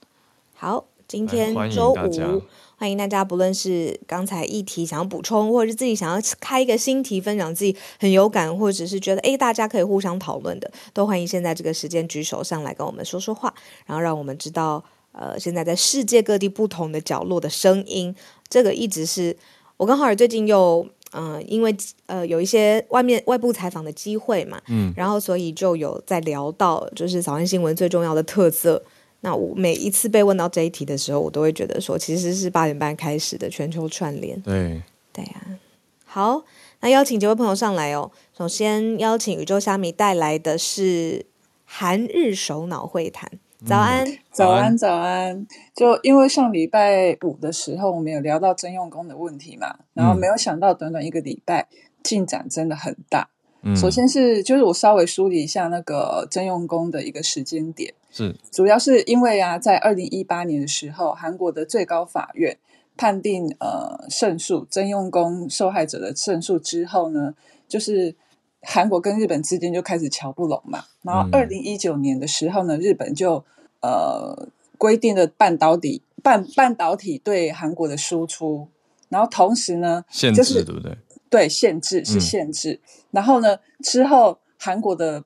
好。今天周五，欢迎大家，不论是刚才议题想要补充，或者是自己想要开一个新题分享自己很有感，或者是觉得哎大家可以互相讨论的，都欢迎现在这个时间举手上来跟我们说说话，然后让我们知道呃现在在世界各地不同的角落的声音。这个一直是我跟浩尔最近又嗯因为呃有一些外面外部采访的机会嘛，嗯，然后所以就有在聊到就是早安新闻最重要的特色。那我每一次被问到这一题的时候，我都会觉得说，其实是八点半开始的全球串联。对，对呀。好，那邀请几位朋友上来哦。首先邀请宇宙虾米带来的是韩日首脑会谈。早安，早安，早安。就因为上礼拜五的时候，我们有聊到征用工的问题嘛，然后没有想到短短一个礼拜进展真的很大。嗯首先是就是我稍微梳理一下那个征用工的一个时间点。是，主要是因为啊，在二零一八年的时候，韩国的最高法院判定呃胜诉，征用工受害者的胜诉之后呢，就是韩国跟日本之间就开始瞧不拢嘛。然后二零一九年的时候呢，日本就呃规定了半导体半半导体对韩国的输出，然后同时呢，限制对不对？对，限制是限制。然后呢，之后韩国的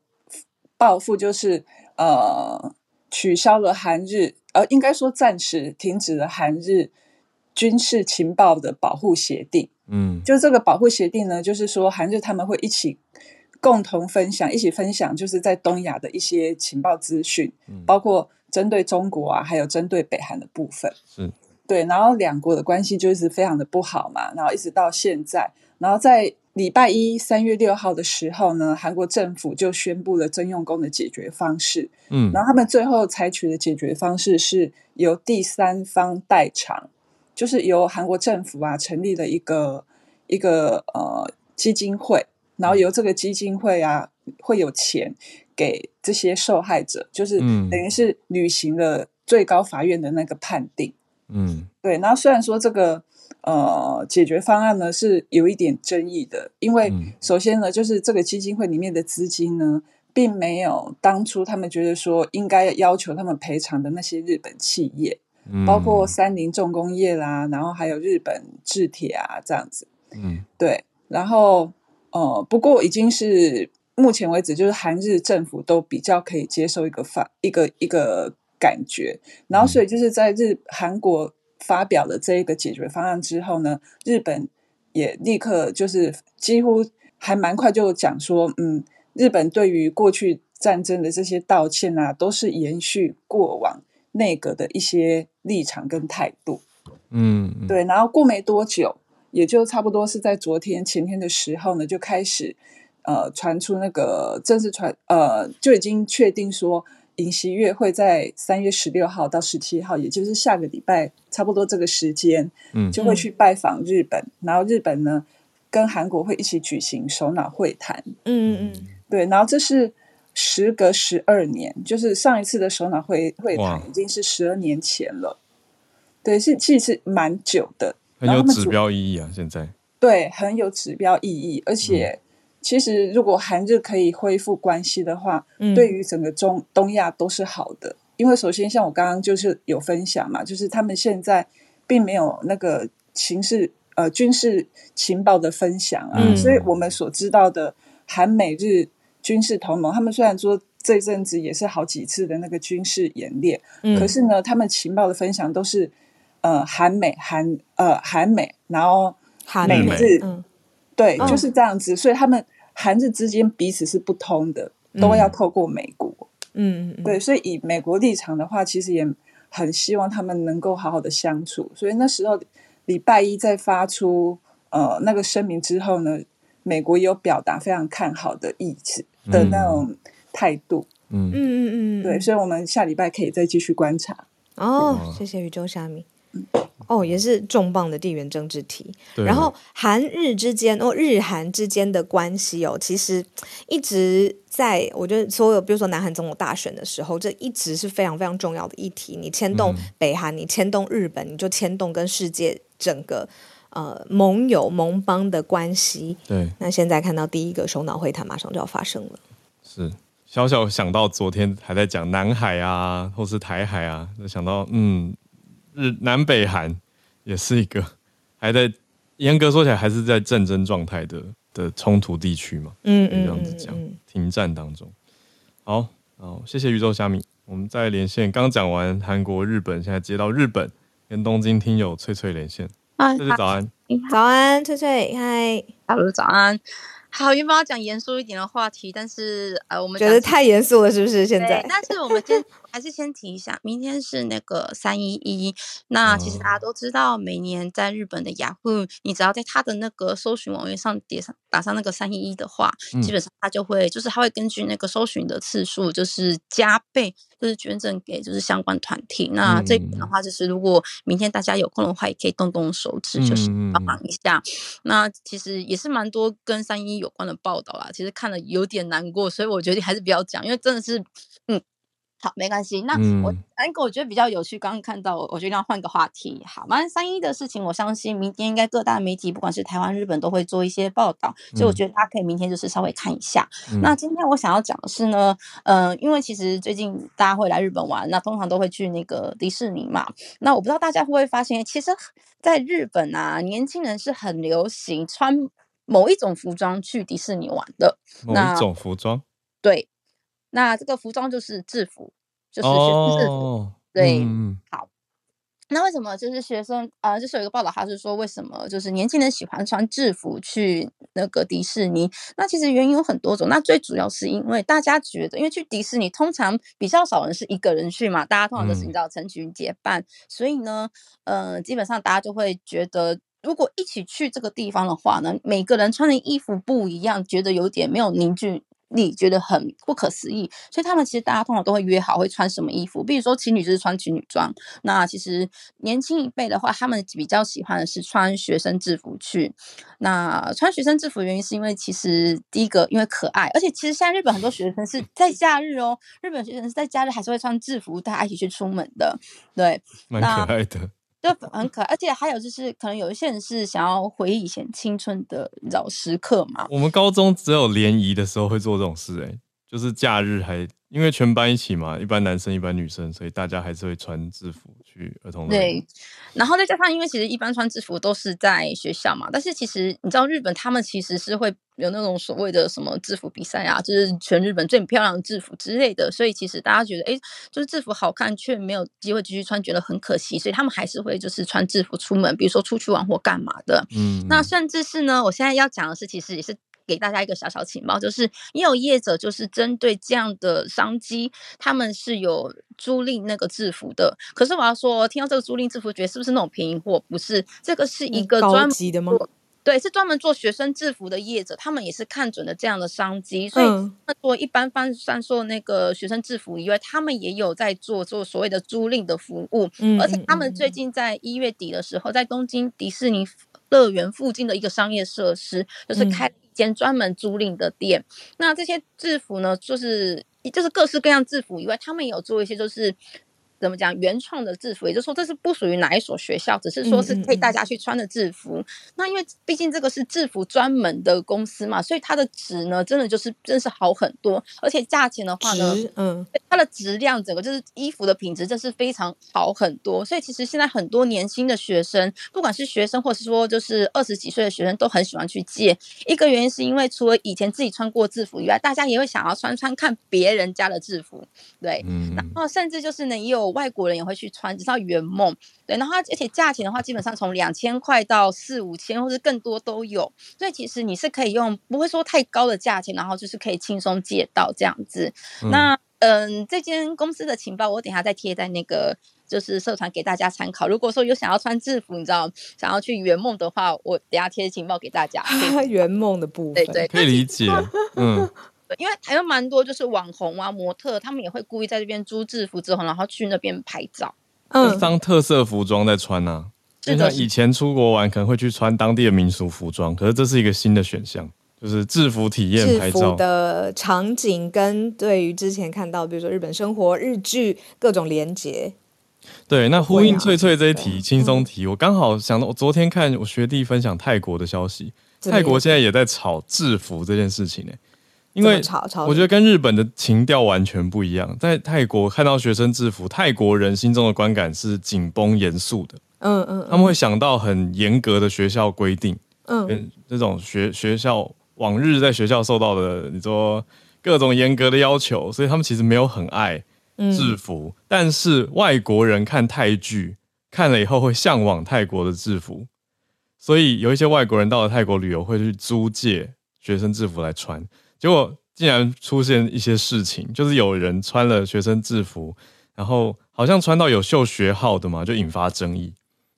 报复就是呃。取消了韩日，呃，应该说暂时停止了韩日军事情报的保护协定。嗯，就这个保护协定呢，就是说韩日他们会一起共同分享，一起分享就是在东亚的一些情报资讯，包括针对中国啊，还有针对北韩的部分。是，对，然后两国的关系就是非常的不好嘛，然后一直到现在，然后在。礼拜一三月六号的时候呢，韩国政府就宣布了征用工的解决方式。嗯，然后他们最后采取的解决方式是由第三方代偿，就是由韩国政府啊成立了一个一个呃基金会，然后由这个基金会啊会有钱给这些受害者，就是等于是履行了最高法院的那个判定。嗯，对。然后虽然说这个。呃，解决方案呢是有一点争议的，因为首先呢，就是这个基金会里面的资金呢，并没有当初他们觉得说应该要求他们赔偿的那些日本企业，包括三菱重工业啦，然后还有日本制铁啊这样子。嗯，对。然后呃，不过已经是目前为止，就是韩日政府都比较可以接受一个法一个一个感觉，然后所以就是在日韩国。发表了这一个解决方案之后呢，日本也立刻就是几乎还蛮快就讲说，嗯，日本对于过去战争的这些道歉啊，都是延续过往内阁的一些立场跟态度。嗯，对。然后过没多久，也就差不多是在昨天前天的时候呢，就开始呃传出那个正式传呃就已经确定说。尹锡月会在三月十六号到十七号，也就是下个礼拜，差不多这个时间，嗯，就会去拜访日本。然后日本呢，跟韩国会一起举行首脑会谈。嗯嗯嗯，对。然后这是时隔十二年，就是上一次的首脑会会谈已经是十二年前了。对，是其实蛮久的，很有指标意义啊。现在对，很有指标意义，而且。其实，如果韩日可以恢复关系的话，对于整个中东亚都是好的。因为首先，像我刚刚就是有分享嘛，就是他们现在并没有那个情势呃军事情报的分享啊，所以我们所知道的韩美日军事同盟，他们虽然说这阵子也是好几次的那个军事演练，可是呢，他们情报的分享都是呃韩美韩呃韩美，然后美日，对，就是这样子，所以他们韩日之间彼此是不通的，都要透过美国。嗯嗯，对，所以以美国立场的话，其实也很希望他们能够好好的相处。所以那时候礼拜一在发出呃那个声明之后呢，美国也有表达非常看好的意志的那种态度。嗯嗯嗯嗯，对，所以我们下礼拜可以再继续观察。哦，谢谢宇宙虾米。哦，也是重磅的地缘政治题。然后韩日之间，哦，日韩之间的关系哦，其实一直在我觉得所有，比如说南韩总统大选的时候，这一直是非常非常重要的议题。你牵动北韩，你牵动日本，你就牵动跟世界整个呃盟友盟邦的关系。对。那现在看到第一个首脑会谈马上就要发生了。是小小想到昨天还在讲南海啊，或是台海啊，就想到嗯。日南北韩也是一个还在严格说起来还是在战争状态的的冲突地区嘛，嗯嗯，这样子讲停战当中。好，好，谢谢宇宙虾米，我们再连线。刚讲完韩国、日本，现在接到日本跟东京听友翠翠连线。啊，翠翠早安，早安，翠翠，嗨，Hello，早安。好，原本要讲严肃一点的话题，但是呃，我们觉得太严肃了，是不是？现在，但是我们先还是先提一下，明天是那个三一一。那其实大家都知道，每年在日本的雅虎，你只要在他的那个搜寻网页上点上打上那个三一一的话，基本上他就会，就是他会根据那个搜寻的次数，就是加倍，就是捐赠给就是相关团体。那这点的话，就是如果明天大家有空的话，也可以动动手指，就是帮忙一下。那其实也是蛮多跟三一有关的报道啦，其实看了有点难过，所以我决定还是不要讲，因为真的是，嗯。好，没关系。那我安哥，我觉得比较有趣。刚刚看到，我觉得要换个话题。好，马上三一的事情，我相信明天应该各大媒体，不管是台湾、日本，都会做一些报道。所以我觉得大家可以明天就是稍微看一下。那今天我想要讲的是呢，嗯，因为其实最近大家会来日本玩，那通常都会去那个迪士尼嘛。那我不知道大家会不会发现，其实在日本啊，年轻人是很流行穿某一种服装去迪士尼玩的。某一种服装？对。那这个服装就是制服，就是学生制服。对，好。那为什么就是学生啊？就是有一个报道，他是说为什么就是年轻人喜欢穿制服去那个迪士尼？那其实原因有很多种。那最主要是因为大家觉得，因为去迪士尼通常比较少人是一个人去嘛，大家通常都是你知道成群结伴，所以呢，呃，基本上大家就会觉得，如果一起去这个地方的话呢，每个人穿的衣服不一样，觉得有点没有凝聚。你觉得很不可思议，所以他们其实大家通常都会约好会穿什么衣服。比如说情侣就是穿情侣装，那其实年轻一辈的话，他们比较喜欢的是穿学生制服去。那穿学生制服原因是因为其实第一个因为可爱，而且其实现在日本很多学生是在假日哦，日本学生是在假日还是会穿制服大家一起去出门的，对，蛮可爱的。就很可爱，而且还有就是，可能有一些人是想要回忆以前青春的老时刻嘛。我们高中只有联谊的时候会做这种事，哎，就是假日还因为全班一起嘛，一般男生一般女生，所以大家还是会穿制服去儿童乐对，然后再加上，因为其实一般穿制服都是在学校嘛，但是其实你知道日本他们其实是会。有那种所谓的什么制服比赛啊，就是全日本最漂亮的制服之类的，所以其实大家觉得，哎，就是制服好看却没有机会继续穿，觉得很可惜，所以他们还是会就是穿制服出门，比如说出去玩或干嘛的。嗯，那甚至是呢，我现在要讲的是，其实也是给大家一个小小情报，就是也有业者就是针对这样的商机，他们是有租赁那个制服的。可是我要说，听到这个租赁制服，觉得是不是那种便宜货？不是，这个是一个专级的吗？对，是专门做学生制服的业者，他们也是看准了这样的商机，所以那做一般方贩售那个学生制服以外，他们也有在做做所谓的租赁的服务，而且他们最近在一月底的时候，在东京迪士尼乐园附近的一个商业设施，就是开一间专门租赁的店。那这些制服呢，就是就是各式各样制服以外，他们也有做一些就是。怎么讲原创的制服，也就是说这是不属于哪一所学校，只是说是可以大家去穿的制服。那因为毕竟这个是制服专门的公司嘛，所以它的质呢，真的就是真是好很多，而且价钱的话呢，嗯，它的质量整个就是衣服的品质，这是非常好很多。所以其实现在很多年轻的学生，不管是学生或是说就是二十几岁的学生，都很喜欢去借。一个原因是因为除了以前自己穿过制服以外，大家也会想要穿穿看别人家的制服，对，然后甚至就是呢，也有外国人也会去穿，知道圆梦，对，然后而且价钱的话，基本上从两千块到四五千或是更多都有，所以其实你是可以用不会说太高的价钱，然后就是可以轻松借到这样子。那嗯，这间公司的情报我等下再贴在那个就是社团给大家参考。如果说有想要穿制服，你知道想要去圆梦的话，我等下贴情报给大家。圆梦的部分，对对，可以理解，嗯。因为台湾蛮多就是网红啊、模特，他们也会故意在这边租制服之后，然后去那边拍照，嗯，当特色服装在穿呢。就像以前出国玩可能会去穿当地的民俗服装，可是这是一个新的选项，就是制服体验拍照的场景，跟对于之前看到，比如说日本生活、日剧各种连结。对，那呼应翠翠这一题轻松题，我刚好想到，我昨天看我学弟分享泰国的消息，泰国现在也在炒制服这件事情呢。因为我觉得跟日本的情调完全不一样，在泰国看到学生制服，泰国人心中的观感是紧绷严肃的，嗯嗯，他们会想到很严格的学校规定，嗯，这种学学校往日在学校受到的，你说各种严格的要求，所以他们其实没有很爱制服，但是外国人看泰剧看了以后会向往泰国的制服，所以有一些外国人到了泰国旅游会去租借学生制服来穿。结果竟然出现一些事情，就是有人穿了学生制服，然后好像穿到有绣学号的嘛，就引发争议。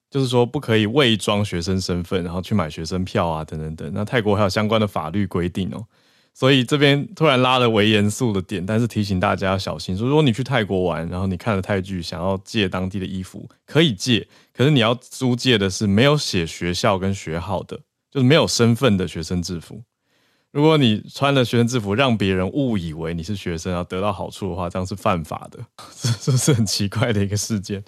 就是说不可以伪装学生身份，然后去买学生票啊，等等等。那泰国还有相关的法律规定哦，所以这边突然拉了为严肃的点，但是提醒大家要小心。说如果你去泰国玩，然后你看了泰剧，想要借当地的衣服，可以借，可是你要租借的是没有写学校跟学号的，就是没有身份的学生制服。如果你穿了学生制服，让别人误以为你是学生，要得到好处的话，这样是犯法的，这 这是很奇怪的一个事件？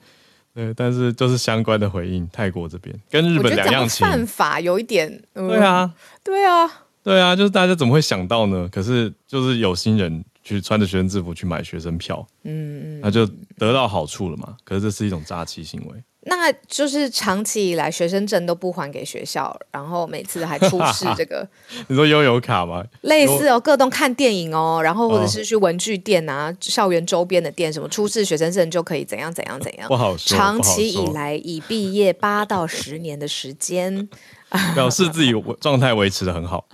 对，但是就是相关的回应，泰国这边跟日本两样情，犯法有一点，对啊，对啊，对啊，就是大家怎么会想到呢？可是就是有心人去穿着学生制服去买学生票，嗯嗯，那就得到好处了嘛？可是这是一种诈欺行为。那就是长期以来学生证都不还给学校，然后每次还出示这个。你说悠游卡吗？类似哦，各栋看电影哦，然后或者是去文具店啊、校园周边的店，什么出示学生证就可以怎样怎样怎样。不好说。长期以来已毕业八到十年的时间，表示自己状态维持的很好。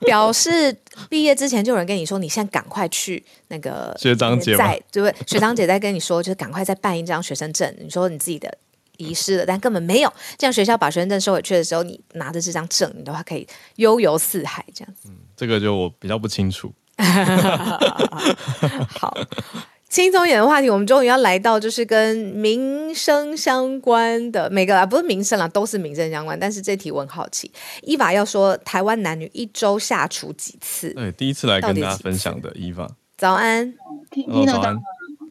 表示毕业之前就有人跟你说，你现在赶快去那个学长姐在，对不对？学长姐在跟你说，就是赶快再办一张学生证。你说你自己的。遗失了，但根本没有。这样学校把学生证收回去的时候，你拿着这张证，你的话可以悠游四海这样子。嗯，这个就我比较不清楚。好，轻松一点的话题，我们终于要来到就是跟民生相关的每个啊，不是民生啦，都是民生相关。但是这题我很好奇，伊娃要说台湾男女一周下厨几次？对，第一次来跟大家分享的伊娃，早安，听听得到。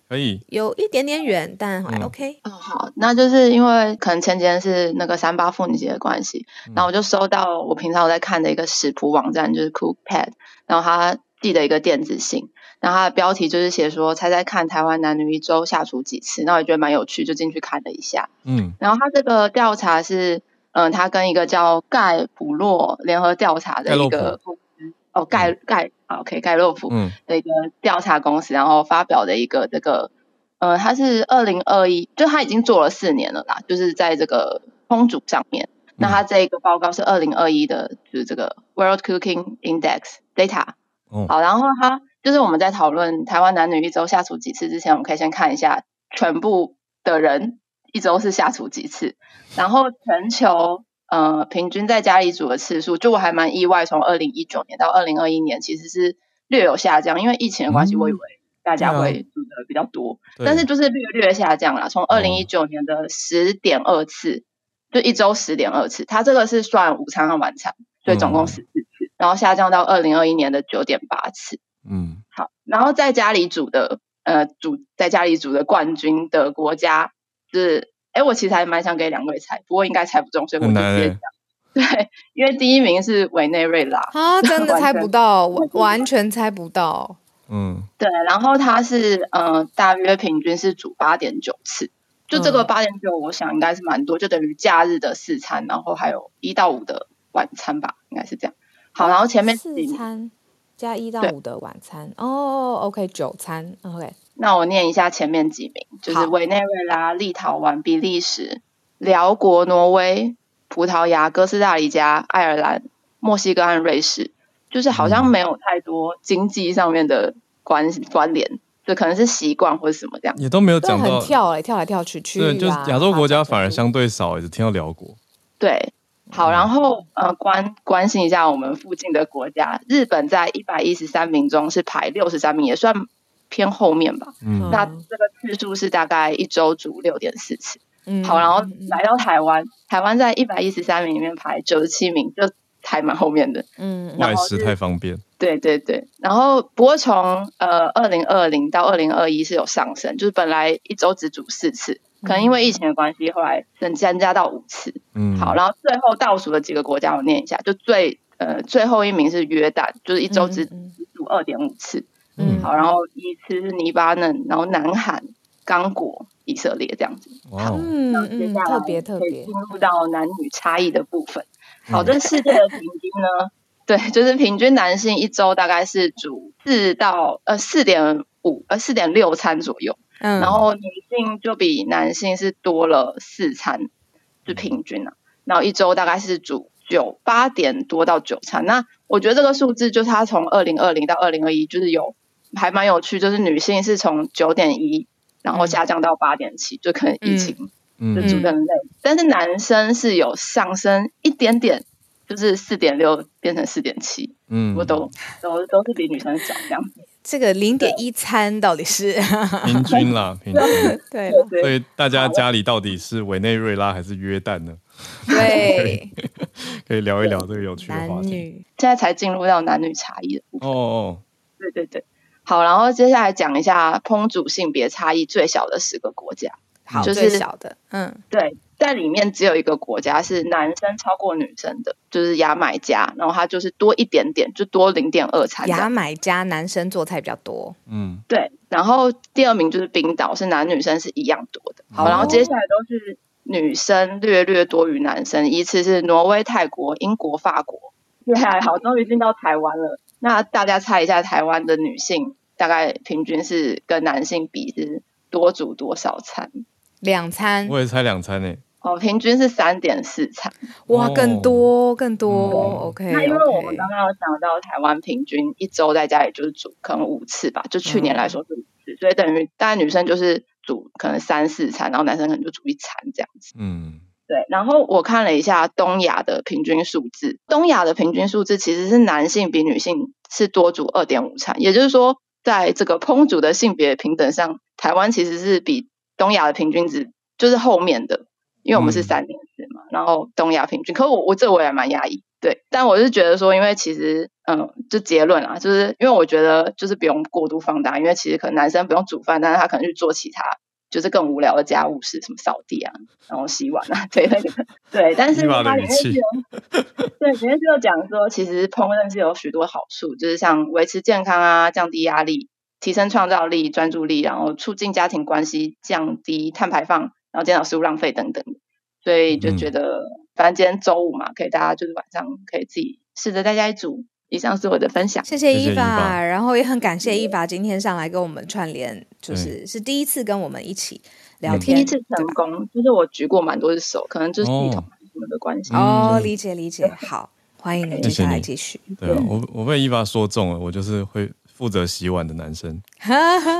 可以有一点点远，但还 OK。哦，好，那就是因为可能前几天是那个三八妇女节的关系，然后我就收到我平常我在看的一个食谱网站，就是 Cookpad，然后他寄的一个电子信，然后它的标题就是写说猜猜看台湾男女一周下厨几次，那我觉得蛮有趣，就进去看了一下。嗯，然后它这个调查是，嗯，它跟一个叫盖普洛联合调查的一个公司，哦，盖盖。OK，盖洛夫的一个调查公司，然后发表的一个这个，呃，他是二零二一，就他已经做了四年了啦，就是在这个烹煮上面。那他这个报告是二零二一的，就是这个 World Cooking Index Data。好，然后他就是我们在讨论台湾男女一周下厨几次之前，我们可以先看一下全部的人一周是下厨几次，然后全球。呃，平均在家里煮的次数，就我还蛮意外，从二零一九年到二零二一年，其实是略有下降，因为疫情的关系，我以为大家会煮的比较多，但是就是略略下降啦。从二零一九年的十点二次，就一周十点二次，它这个是算午餐和晚餐，所以总共十四次，然后下降到二零二一年的九点八次。嗯，好，然后在家里煮的呃煮在家里煮的冠军的国家，是哎，我其实还蛮想给两位猜，不过应该猜不中，所以我就直接讲。对，因为第一名是委内瑞拉啊，真的猜不到，完全猜不到。嗯，对，然后他是呃，大约平均是煮八点九次，就这个八点九，我想应该是蛮多，就等于假日的四餐，然后还有一到五的晚餐吧，应该是这样。好，然后前面四餐加一到五的晚餐，哦，OK，九餐，OK。那我念一下前面几名，就是委内瑞拉、立陶宛、比利时、辽国、挪威、葡萄牙、哥斯达黎加、爱尔兰、墨西哥和瑞士。就是好像没有太多经济上面的关关联，就可能是习惯或者什么这样，也都没有讲到跳来跳来跳去去。对，就是亚洲国家反而相对少，只听到辽国。对，好，然后呃关关心一下我们附近的国家，日本在一百一十三名中是排六十三名，也算偏后面吧。嗯，那这个次数是大概一周煮六点四次。嗯，好，然后来到台湾，台湾在一百一十三名里面排九十七名，就。还蛮后面的，嗯，外食太方便，对对对。然后不过从呃二零二零到二零二一是有上升，就是本来一周只煮四次，可能因为疫情的关系，后来增增加到五次。嗯，好，然后最后倒数的几个国家我念一下，就最呃最后一名是约旦，就是一周只只煮二点五次。嗯，好，然后依次是黎巴嫩，然后南韩、刚果、以色列这样子。哇，嗯嗯，特别特别进入到男女差异的部分。好，这世界的平均呢？对，就是平均男性一周大概是煮四到呃四点五呃四点六餐左右，嗯，然后女性就比男性是多了四餐，就平均啊，然后一周大概是煮九八点多到九餐。那我觉得这个数字就是它从二零二零到二零二一，就是有还蛮有趣，就是女性是从九点一，然后下降到八点七，就可能疫情。就煮的很累，但是男生是有上升一点点，就是四点六变成四点七，嗯，我都都都是比女生少这样子。这个零点一餐到底是 平均啦，平均。对，所以大家家里到底是委内瑞拉还是约旦呢？对，可以聊一聊这个有趣的话题。现在才进入到男女差异的部分。哦哦，对对对，好，然后接下来讲一下烹煮性别差异最小的十个国家。好就是小的，嗯，对，在里面只有一个国家是男生超过女生的，就是牙买加，然后它就是多一点点，就多零点二餐。牙买加男生做菜比较多，嗯，对。然后第二名就是冰岛，是男女生是一样多的。好，然后接下来都是女生略略多于男生，依次是挪威、泰国、英国、法国。接下来好，终于进到台湾了。那大家猜一下，台湾的女性大概平均是跟男性比是多煮多少餐？两餐，我也猜两餐呢。哦，平均是三点四餐，哇，更多更多。OK，那因为我们刚刚有讲到台湾平均一周在家里就是煮可能五次吧，就去年来说是五次，所以等于大概女生就是煮可能三四餐，然后男生可能就煮一餐这样子。嗯，对。然后我看了一下东亚的平均数字，东亚的平均数字其实是男性比女性是多煮二点五餐，也就是说，在这个烹煮的性别平等上，台湾其实是比。东亚的平均值就是后面的，因为我们是三点四嘛，然后东亚平均，可我我这我也蛮压抑，对，但我是觉得说，因为其实嗯，就结论啊，就是因为我觉得就是不用过度放大，因为其实可能男生不用煮饭，但是他可能去做其他就是更无聊的家务事，什么扫地啊，然后洗碗啊这一类的，对，但是它里面是有，对，里面就有讲说，其实烹饪是有许多好处，就是像维持健康啊，降低压力。提升创造力、专注力，然后促进家庭关系，降低碳排放，然后减少食物浪费等等。所以就觉得，反正今天周五嘛，可以大家就是晚上可以自己试着在家里煮。以上是我的分享，谢谢伊法，然后也很感谢伊法今天上来跟我们串联，就是是第一次跟我们一起聊天，第一次成功，就是我举过蛮多的手，可能就是系统什么的关系。哦，理解理解，好，欢迎你接下来继续。对啊，我我被伊法说中了，我就是会。负责洗碗的男生，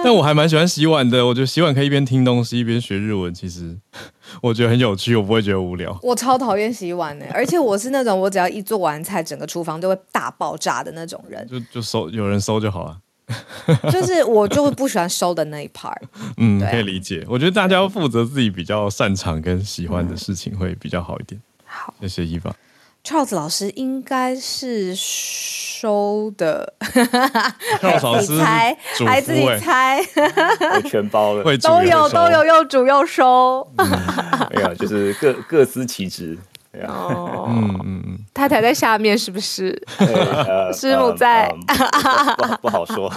但我还蛮喜欢洗碗的。我觉得洗碗可以一边听东西一边学日文，其实 我觉得很有趣，我不会觉得无聊。我超讨厌洗碗的，而且我是那种我只要一做完菜，整个厨房就会大爆炸的那种人。就就收有人收就好了。就是我就会不喜欢收的那一 part。嗯，可以理解。我觉得大家要负责自己比较擅长跟喜欢的事情会比较好一点。好，谢谢伊凡。Charles 老师应该是收的，Charles 老师猜，还自己猜，全包了，都有都有又煮又收，没有，就是各各司其职。哦，嗯嗯嗯，太太在下面是不是？师母在，不好说。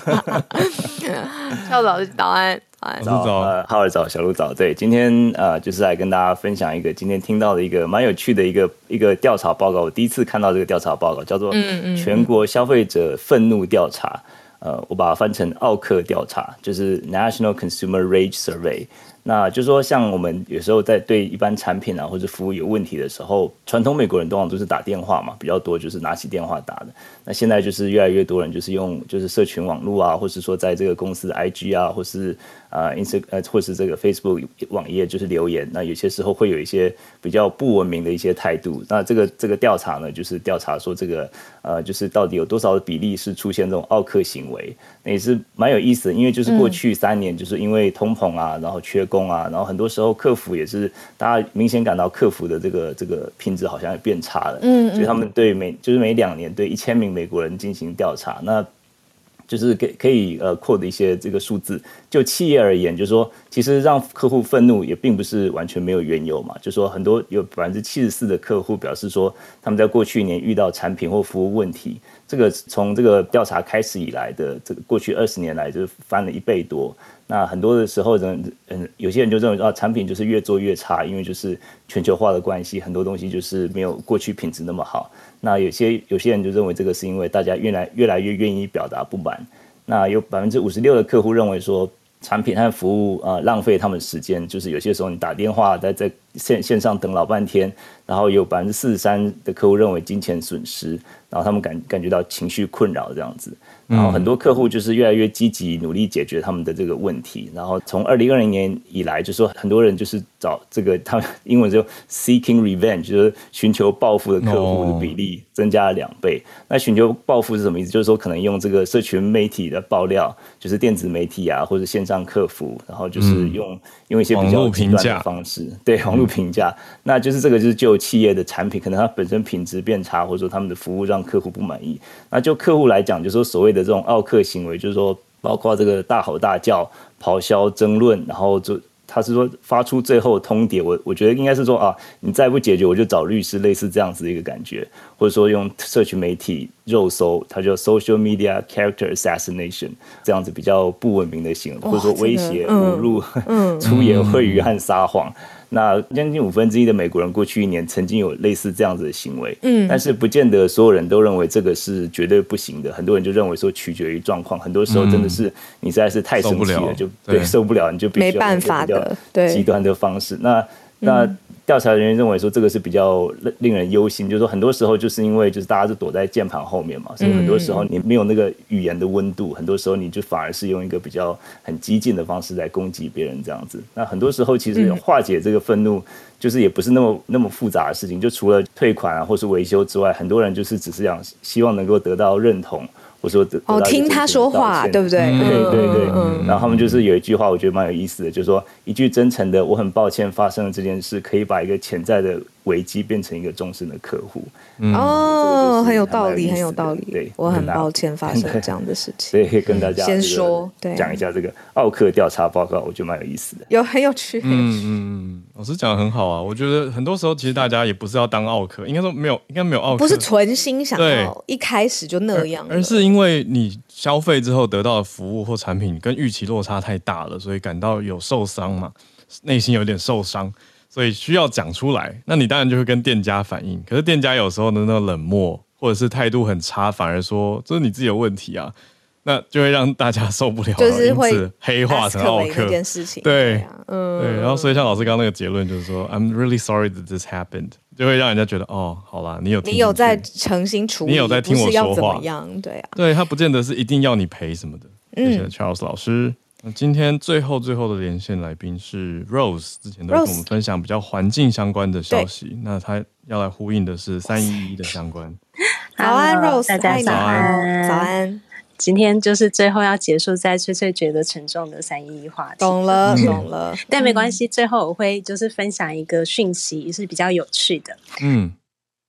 校早早安，早呃，浩儿早，小鹿早。对，今天呃，就是来跟大家分享一个今天听到的一个蛮有趣的一个一个调查报告。我第一次看到这个调查报告，叫做《全国消费者愤怒调查》。呃，我把它翻成奥克调查，就是 National Consumer Rage Survey。那就是说，像我们有时候在对一般产品啊或者服务有问题的时候，传统美国人通常都是打电话嘛，比较多就是拿起电话打的。那现在就是越来越多人就是用就是社群网络啊，或是说在这个公司的 IG 啊，或是啊 Ins 呃或是这个 Facebook 网页就是留言。那有些时候会有一些比较不文明的一些态度。那这个这个调查呢，就是调查说这个呃就是到底有多少的比例是出现这种奥克行为，那也是蛮有意思的。因为就是过去三年就是因为通膨啊，然后缺工啊，然后很多时候客服也是大家明显感到客服的这个这个品质好像也变差了。嗯，所以他们对每就是每两年对一千名美国人进行调查，那就是给可以呃扩的一些这个数字。就企业而言，就是说，其实让客户愤怒也并不是完全没有缘由嘛。就说很多有百分之七十四的客户表示说，他们在过去一年遇到产品或服务问题。这个从这个调查开始以来的这个过去二十年来，就是翻了一倍多。那很多的时候，人嗯，有些人就认为啊，产品就是越做越差，因为就是全球化的关系，很多东西就是没有过去品质那么好。那有些有些人就认为这个是因为大家越来越来越愿意表达不满。那有百分之五十六的客户认为说，产品和服务啊浪费他们时间，就是有些时候你打电话在在线线上等老半天。然后有百分之四十三的客户认为金钱损失，然后他们感感觉到情绪困扰这样子。然后很多客户就是越来越积极努力解决他们的这个问题。然后从二零二零年以来，就说很多人就是找这个，他们英文就 seeking revenge，就是寻求报复的客户的比例增加了两倍。那寻求报复是什么意思？就是说可能用这个社群媒体的爆料，就是电子媒体啊，或者线上客服，然后就是用用一些比较极端的方式，对网络评价。那就是这个就是就企业的产品，可能它本身品质变差，或者说他们的服务让客户不满意。那就客户来讲，就说所谓的。这种奥克行为，就是说，包括这个大吼大叫、咆哮、争论，然后就他是说发出最后通牒。我我觉得应该是说啊，你再不解决，我就找律师，类似这样子的一个感觉，或者说用社群媒体肉搜，它叫 social media character assassination，这样子比较不文明的行为，或者说威胁、侮辱、出言秽语和撒谎。那将近五分之一的美国人过去一年曾经有类似这样子的行为，嗯，但是不见得所有人都认为这个是绝对不行的。很多人就认为说取决于状况，很多时候真的是你实在是太生气了，就对受不了，你就必须没办法的，对极端的方式。那那。调查人员认为说这个是比较令人忧心，就是说很多时候就是因为就是大家是躲在键盘后面嘛，所以很多时候你没有那个语言的温度，很多时候你就反而是用一个比较很激进的方式来攻击别人这样子。那很多时候其实化解这个愤怒，就是也不是那么那么复杂的事情，就除了退款啊或是维修之外，很多人就是只是想希望能够得到认同。我说哦，听他说话，对不对？对对对。然后他们就是有一句话，我觉得蛮有意思的，就是说一句真诚的“我很抱歉发生了这件事”，可以把一个潜在的。危机变成一个终身的客户哦，很有道理，很有道理。对我很抱歉发生这样的事情，所以可以跟大家先说，对，讲一下这个奥克调查报告，我觉得蛮有意思的，有很有趣。嗯嗯嗯，老师讲的很好啊，我觉得很多时候其实大家也不是要当奥克，应该说没有，应该没有奥克，不是存心想要一开始就那样，而是因为你消费之后得到的服务或产品跟预期落差太大了，所以感到有受伤嘛，内心有点受伤。所以需要讲出来，那你当然就会跟店家反映。可是店家有时候的那个冷漠，或者是态度很差，反而说这是你自己的问题啊，那就会让大家受不了，就是会黑化成奥克这件事情。对，嗯，对。然后所以像老师刚刚那个结论就是说，I'm really sorry that this happened，就会让人家觉得哦，好啦，你有你有在诚心处理，你有在听我说话，对啊，对他不见得是一定要你赔什么的。谢谢 Charles 老师。那今天最后最后的连线来宾是 Rose，之前都跟我们分享比较环境相关的消息。那他要来呼应的是三一一的相关。早安，Rose，大家早安，早安。今天就是最后要结束，在翠翠觉得沉重的三一一话题。懂了，懂了。但没关系，最后我会就是分享一个讯息，是比较有趣的。嗯。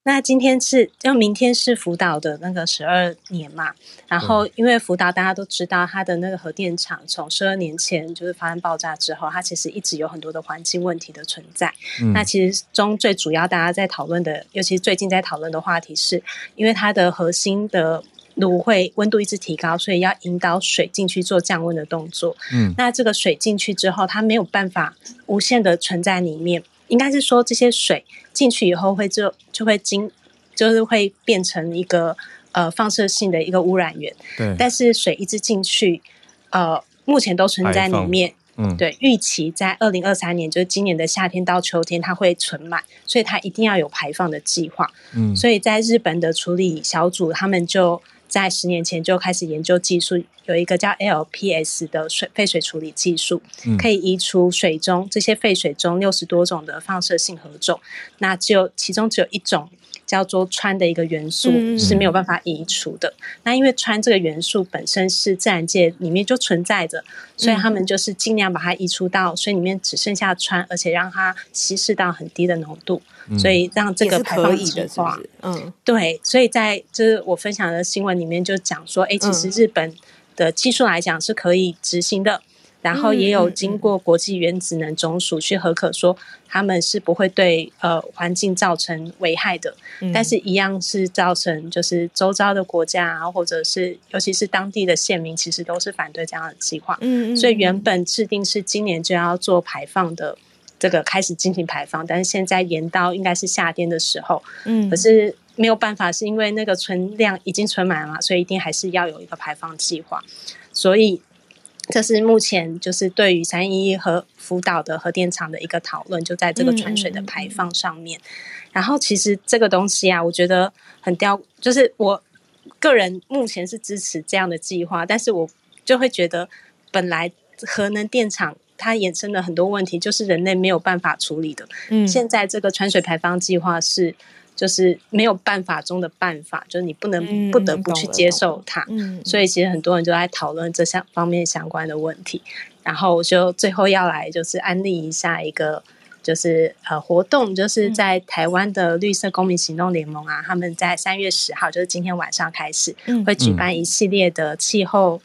那今天是，要明天是福岛的那个十二年嘛。然后，因为福岛大家都知道，它的那个核电厂从十二年前就是发生爆炸之后，它其实一直有很多的环境问题的存在。那其实中最主要大家在讨论的，尤其是最近在讨论的话题，是因为它的核心的炉会温度一直提高，所以要引导水进去做降温的动作。嗯，那这个水进去之后，它没有办法无限的存在里面。应该是说，这些水进去以后会就就会经，就是会变成一个呃放射性的一个污染源。对。但是水一直进去，呃，目前都存在里面。嗯。对，预期在二零二三年，就是今年的夏天到秋天，它会存满，所以它一定要有排放的计划。嗯。所以在日本的处理小组，他们就。在十年前就开始研究技术，有一个叫 LPS 的水废水处理技术，可以移除水中这些废水中六十多种的放射性核种，那只有其中只有一种叫做氚的一个元素是没有办法移除的。那因为氚这个元素本身是自然界里面就存在着，所以他们就是尽量把它移除到水里面，只剩下氚，而且让它稀释到很低的浓度。所以让这个排放的话，嗯，对，所以在就是我分享的新闻里面就讲说，哎，其实日本的技术来讲是可以执行的，然后也有经过国际原子能总署去核可，说他们是不会对呃环境造成危害的，但是一样是造成就是周遭的国家啊，或者是尤其是当地的县民，其实都是反对这样的计划，嗯嗯，所以原本制定是今年就要做排放的。这个开始进行排放，但是现在延到应该是夏天的时候，嗯，可是没有办法，是因为那个存量已经存满了，所以一定还是要有一个排放计划。所以这是目前就是对于三一和福岛的核电厂的一个讨论，就在这个船水的排放上面。然后其实这个东西啊，我觉得很刁，就是我个人目前是支持这样的计划，但是我就会觉得本来核能电厂。它衍生了很多问题，就是人类没有办法处理的。嗯，现在这个川水排放计划是，就是没有办法中的办法，就是你不能不得不去接受它。嗯，所以其实很多人就在讨论这项方面相关的问题。然后就最后要来就是安利一下一个，就是呃活动，就是在台湾的绿色公民行动联盟啊，他们在三月十号，就是今天晚上开始，会举办一系列的气候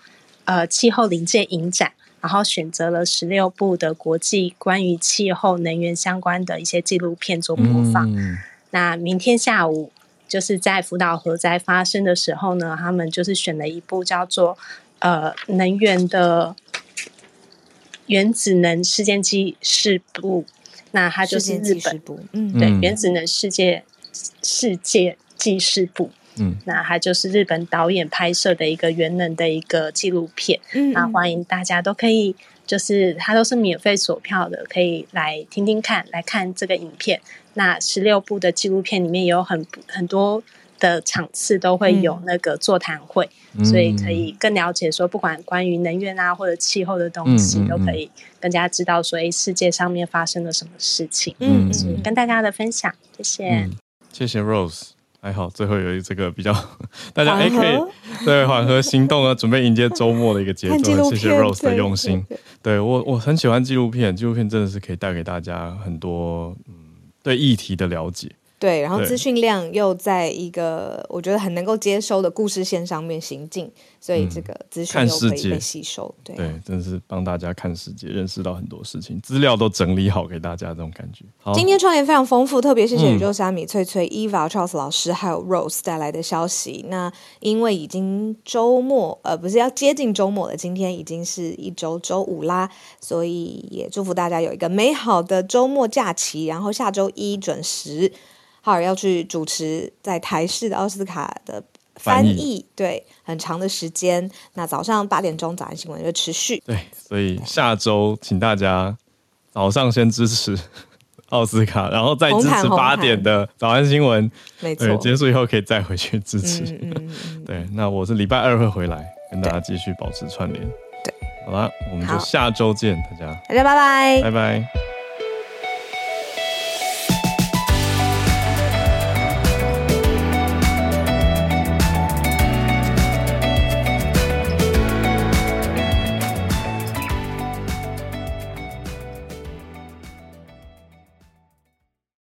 呃气候临界影展。然后选择了十六部的国际关于气候能源相关的一些纪录片做播放。那明天下午就是在福岛核灾发生的时候呢，他们就是选了一部叫做呃能源的原子能事件记事部。那它就是日本，嗯，对，原子能世界世界记事部。嗯，那它就是日本导演拍摄的一个原能的一个纪录片，嗯，那欢迎大家都可以，就是它都是免费索票的，可以来听听看，来看这个影片。那十六部的纪录片里面有很很多的场次都会有那个座谈会，所以可以更了解说，不管关于能源啊或者气候的东西，都可以更加知道说，哎，世界上面发生了什么事情。嗯，跟大家的分享，谢谢，谢谢 Rose。还好，最后有这个比较，大家哎可以对缓和行动啊，准备迎接周末的一个节奏。谢谢 Rose 的用心。对我，我很喜欢纪录片，纪录片真的是可以带给大家很多嗯对议题的了解。对，然后资讯量又在一个我觉得很能够接收的故事线上面行进。所以这个资讯又可以被吸收，对，真的是帮大家看世界，认识到很多事情，资料都整理好给大家，这种感觉。今天创业非常丰富，特别谢谢宇宙虾米翠翠、Eva Charles 老师还有 Rose 带来的消息。那因为已经周末，呃，不是要接近周末了，今天已经是一周周五啦，所以也祝福大家有一个美好的周末假期。然后下周一准时，浩尔要去主持在台视的奥斯卡的。翻译对很长的时间，那早上八点钟早安新闻就持续。对，所以下周请大家早上先支持 奥斯卡，然后再支持八点的早安新闻。没错，结束以后可以再回去支持。嗯嗯嗯。对，那我是礼拜二会回来跟大家继续保持串联。对，好了，我们就下周见，大家，大家拜拜，拜拜。